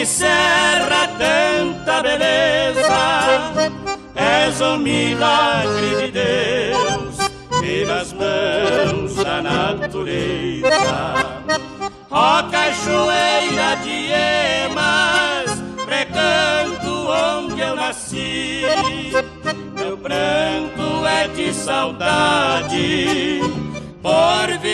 encerra tanta beleza, és um milagre de Deus pelas mãos da natureza. Ó cachoeira de emas, recanto onde eu nasci. Meu pranto é de saudade por viver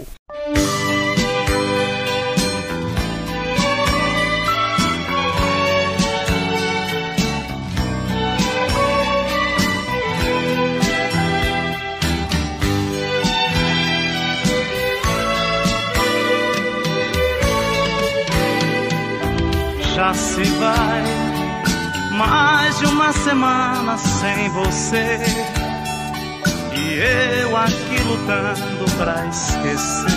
Lutando pra esquecer,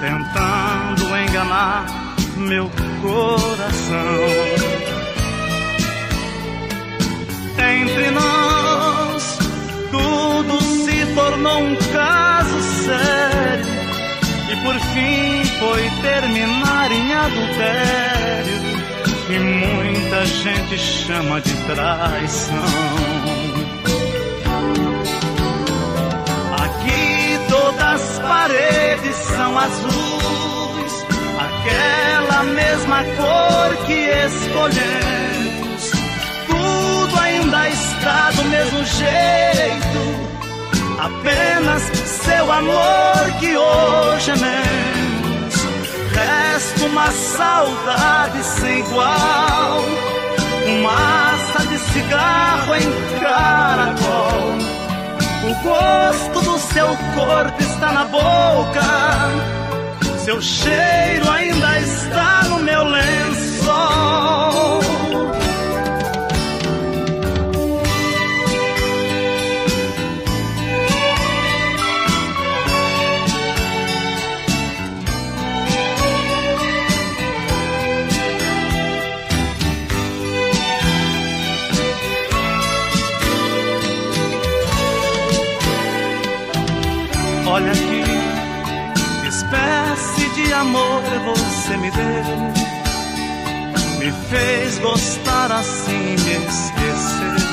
tentando enganar meu coração. Entre nós, tudo se tornou um caso sério. E por fim foi terminar em adultério. E muita gente chama de traição. As paredes são azuis, aquela mesma cor que escolhemos. Tudo ainda está do mesmo jeito, apenas seu amor que hoje é menos. Resta uma saudade sem igual, fumaça de cigarro em caracol. O gosto do seu corpo está na boca, seu cheiro ainda está no meu lençol. Amor você me deu. Me fez gostar assim, me esqueceu.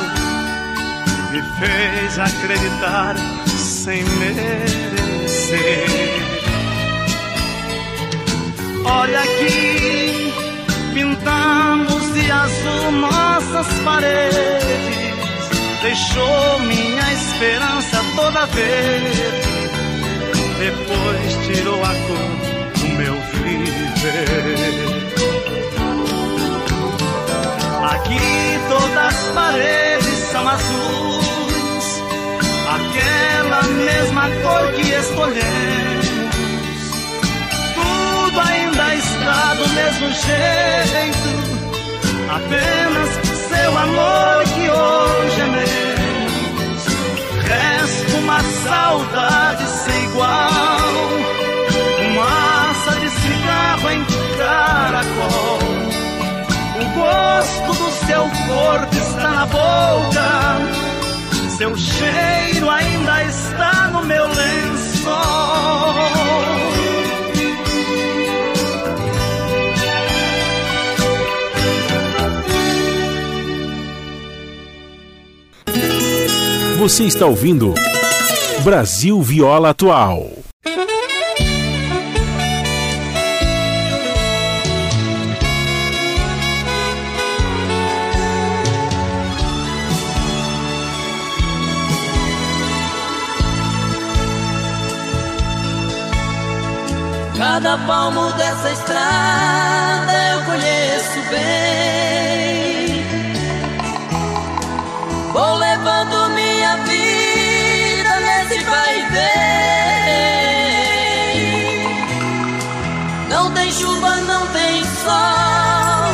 Me fez acreditar sem merecer. Olha aqui, pintamos de azul nossas paredes. Deixou minha esperança toda verde depois tirou a cor viver. Aqui todas as paredes são azuis, aquela a cor que escolhemos. Tudo ainda está do mesmo jeito, apenas seu amor que hoje é meu. Resta uma saudade sem igual, cigarro em caracol. O gosto do seu corpo está na boca seu cheiro ainda está no meu lençol. Você está ouvindo Brasil Viola Atual. Cada palmo dessa estrada eu conheço bem. Vou levando minha vida nesse vai e vem. Não tem chuva, não tem sol,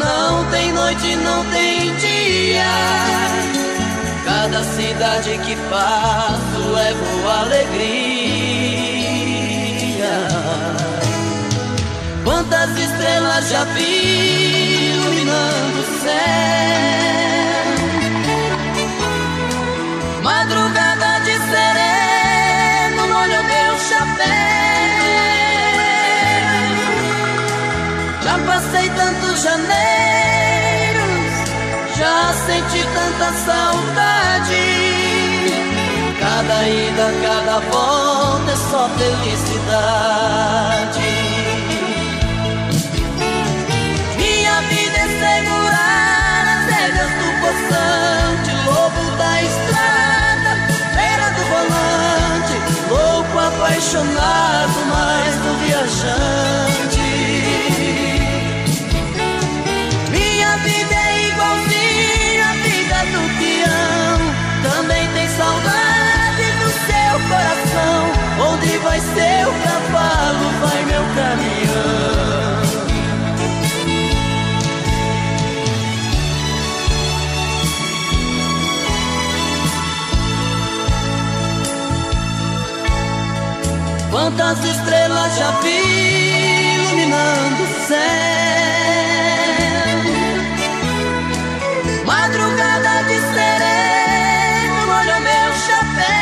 não tem noite, não tem dia. Cada cidade que passo levo alegria. Quantas estrelas já vi iluminando o céu. Madrugada de sereno molho meu chapéu. Já passei tantos janeiros Já senti tanta saudade. Cada ida, cada volta é só felicidade. Apaixonado, mais do viajante. Minha vida é igualzinha a vida do peão, também tem saudade coração. Onde vai seu cavalo, vai meu caminhão. Quantas estrelas já vi iluminando o céu Madrugada de sereno, molha meu chapéu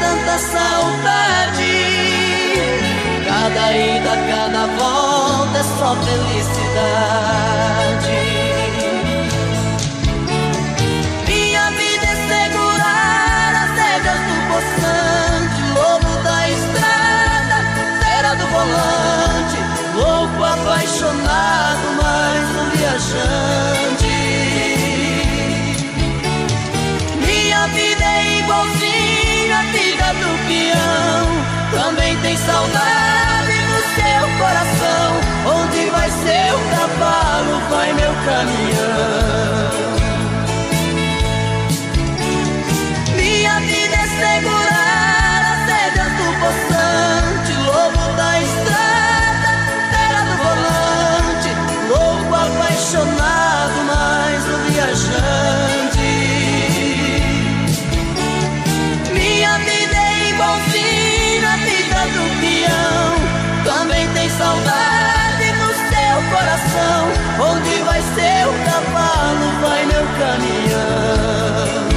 tanta saudade. Cada ida, cada volta é só felicidade. Saudade no seu coração. Onde vai seu cavalo, vai meu caminhão. Caminhão.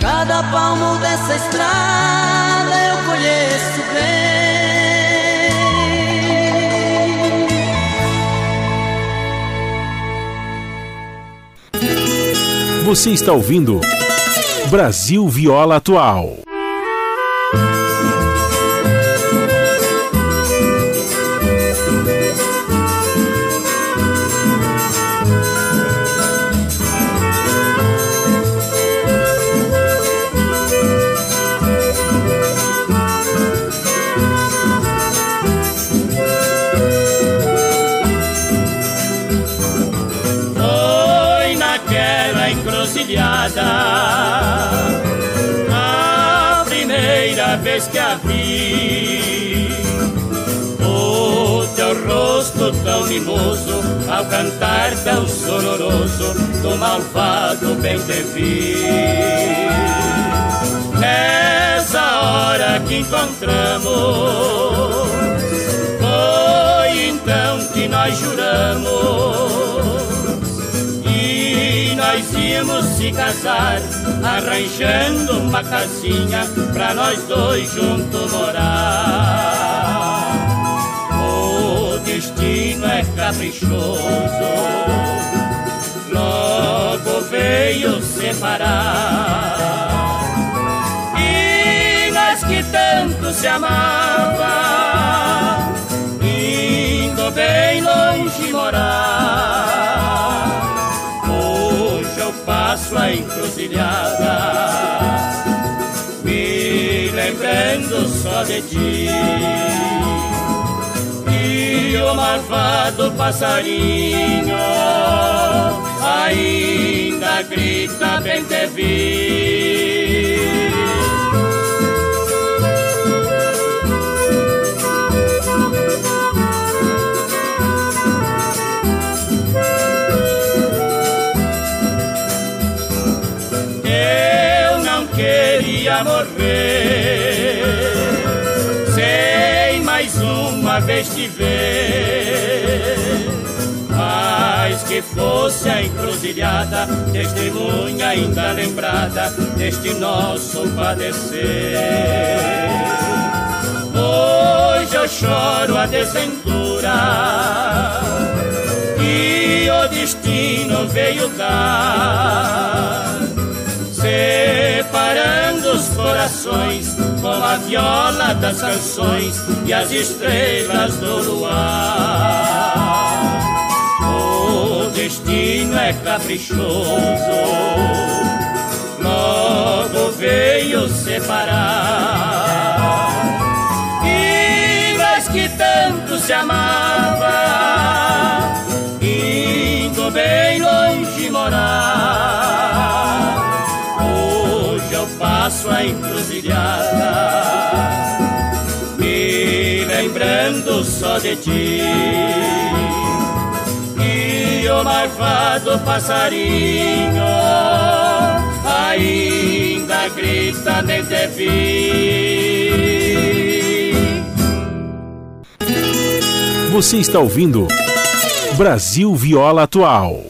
Cada palmo dessa estrada eu conheço bem. Você está ouvindo Brasil Viola Atual. Mimoso, ao cantar tão sonoroso, do malvado bem te vi. Nessa hora que encontramos, foi então que nós juramos nós íamos se casar, arranjando uma casinha pra nós dois juntos morar. Destino é caprichoso, logo veio separar. E nós que tanto se amava, indo bem longe morar passo a encruzilhada, lembrando só de ti. O malvado passarinho ainda grita bem te vi. ia morrer uma vez te ver. Mas que fosse a encruzilhada, testemunha ainda lembrada deste nosso padecer. Hoje eu choro a desventura que o destino veio dar separando os corações com a viola das canções e as estrelas do luar. O destino é caprichoso, logo veio separar. E nós que tanto se amava, indo bem longe morar passo a encruzilhada, me lembrando só de ti. E o marvado passarinho ainda grita nem te vi. Você está ouvindo Brasil Viola Atual.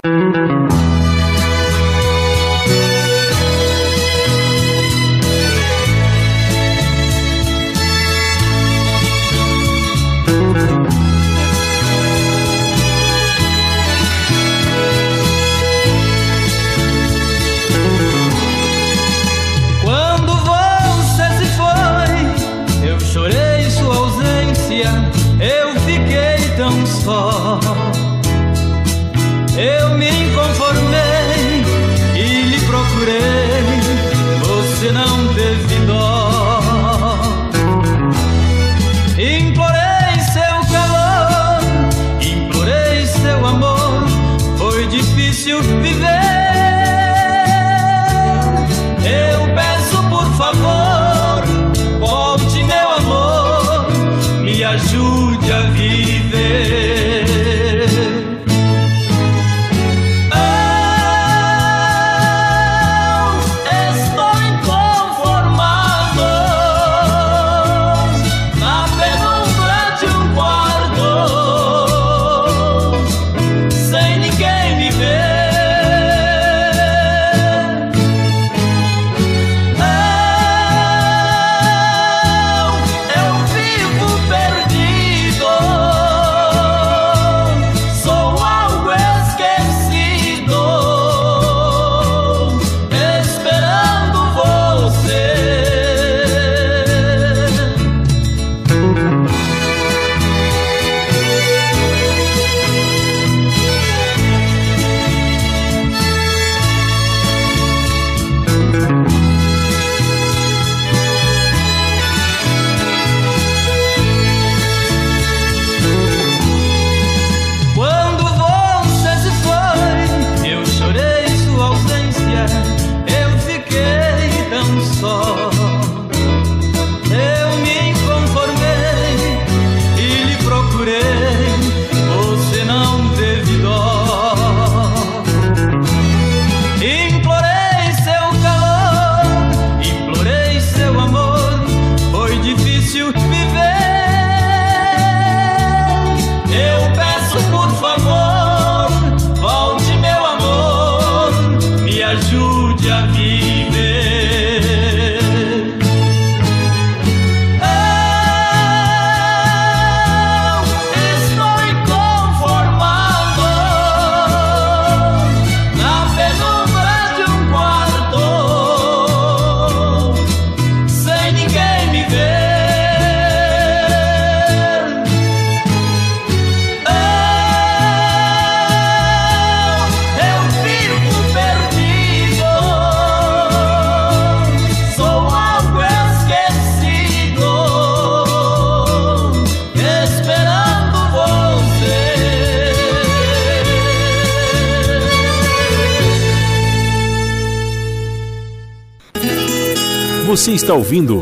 Você está ouvindo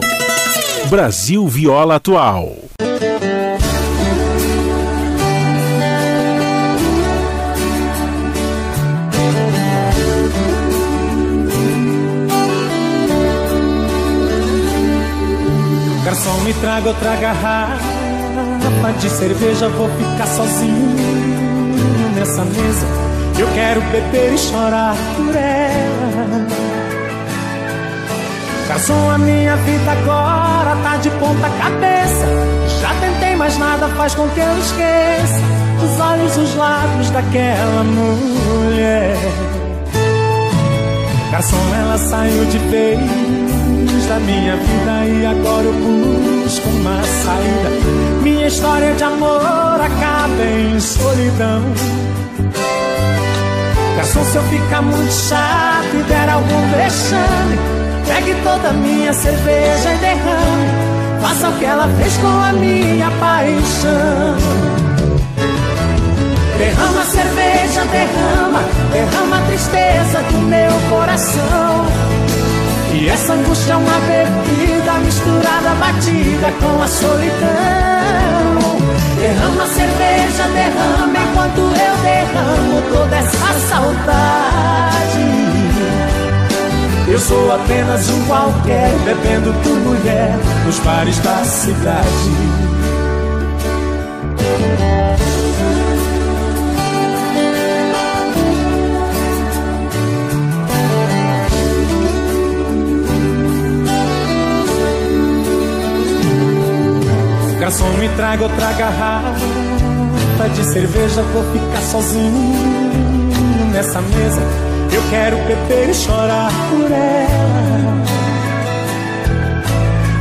Brasil Viola Atual. Garçom, me traga outra garrafa de cerveja, vou ficar sozinho nessa mesa. Eu quero beber e chorar por ela. Garçom, a minha vida agora tá de ponta cabeça. Já tentei, mas nada faz com que eu esqueça os olhos, os lábios daquela mulher. Garçom, ela saiu de vez da minha vida e agora eu busco uma saída. Minha história de amor acaba em solidão. Garçom, se eu ficar muito chato e der algum vexame, pegue toda a minha cerveja e derrame. Faça o que ela fez com a minha paixão. Derrama cerveja, derrama, derrama a tristeza do meu coração. E essa angústia é uma bebida misturada, batida com a solidão. Derrama cerveja, derrama enquanto eu derramo toda essa saudade. Eu sou apenas um qualquer, bebendo por mulher nos bares da cidade. Garçom, me traga outra garrafa de cerveja, vou ficar sozinho nessa mesa. Eu quero beber e chorar por ela.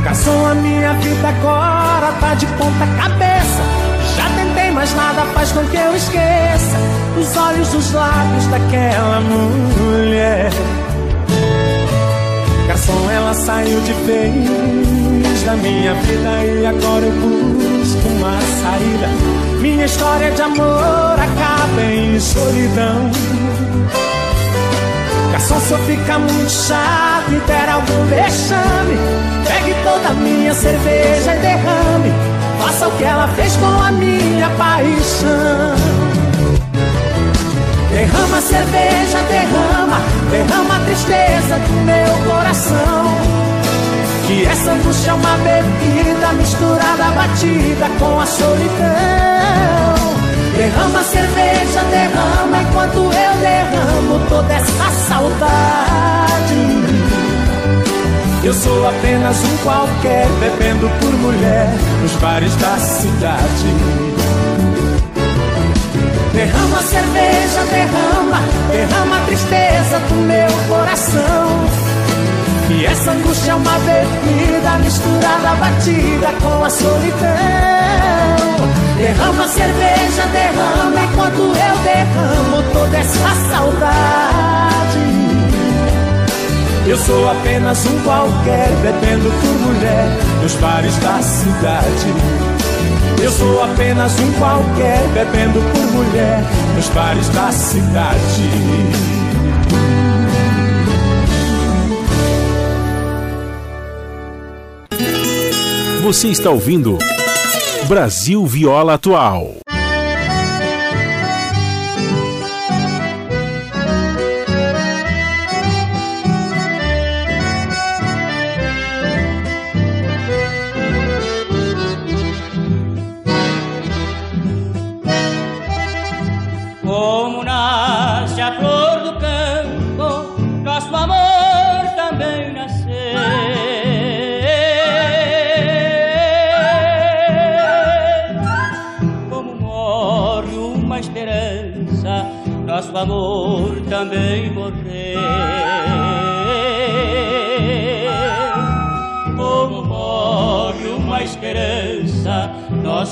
Garçom, a minha vida agora tá de ponta cabeça. Já tentei, mas nada faz com que eu esqueça os olhos, os lábios daquela mulher. Garçom, ela saiu de vez da minha vida e agora eu busco uma saída. Minha história de amor acaba em solidão. Se eu ficar muito chato e der algum vexame, pegue toda a minha cerveja e derrame. Faça o que ela fez com a minha paixão. Derrama cerveja, derrama, derrama a tristeza do meu coração. Que essa angústia é uma bebida misturada, batida com a solidão. Derrama cerveja, derrama enquanto eu derramo toda essa saudade. Eu sou apenas um qualquer, bebendo por mulher nos bares da cidade. Derrama cerveja, derrama, derrama a tristeza do meu coração. E essa angústia é uma bebida misturada, batida com a solidão. Derrama cerveja, derrama enquanto eu derramo toda essa saudade. Eu sou apenas um qualquer, bebendo por mulher nos bares da cidade. Eu sou apenas um qualquer, bebendo por mulher nos bares da cidade. Você está ouvindo Brasil Viola Atual.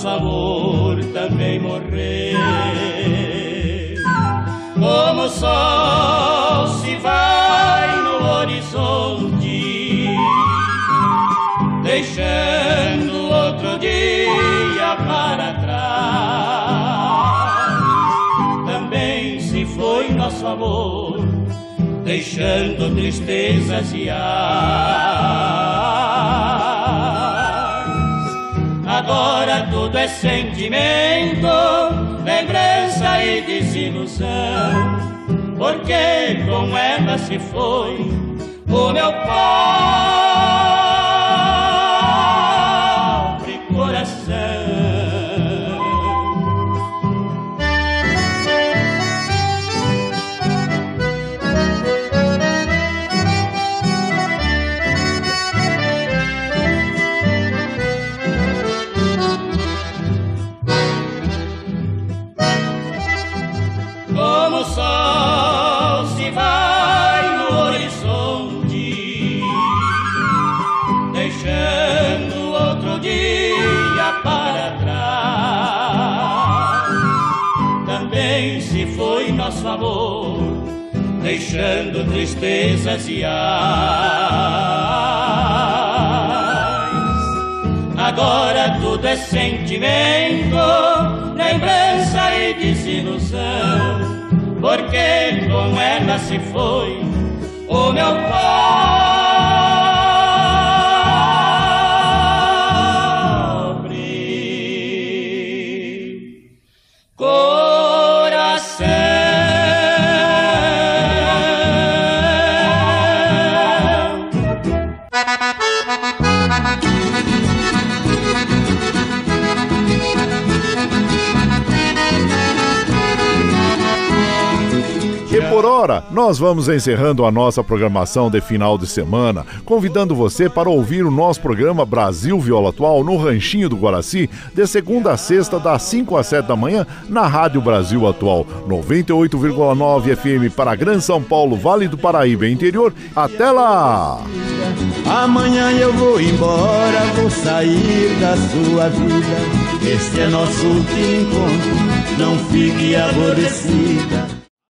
Nosso amor também morreu como o sol se vai no horizonte, deixando outro dia para trás. Também se foi nosso amor, deixando tristezas e ar. Agora tudo é sentimento, lembrança e desilusão. Porque com ela se foi o meu pobre deixando tristezas e ais. Agora tudo é sentimento, lembrança e desilusão, porque com ela se foi o meu pai. Nós vamos encerrando a nossa programação de final de semana, convidando você para ouvir o nosso programa Brasil Viola Atual no Ranchinho do Guaraci, de segunda a sexta, das 5 às 7 da manhã, na Rádio Brasil Atual, 98,9 FM para Gran São Paulo, Vale do Paraíba interior. Até lá! Amanhã eu vou embora, vou sair da sua vida. Este é nosso último encontro, não fique aborrecida.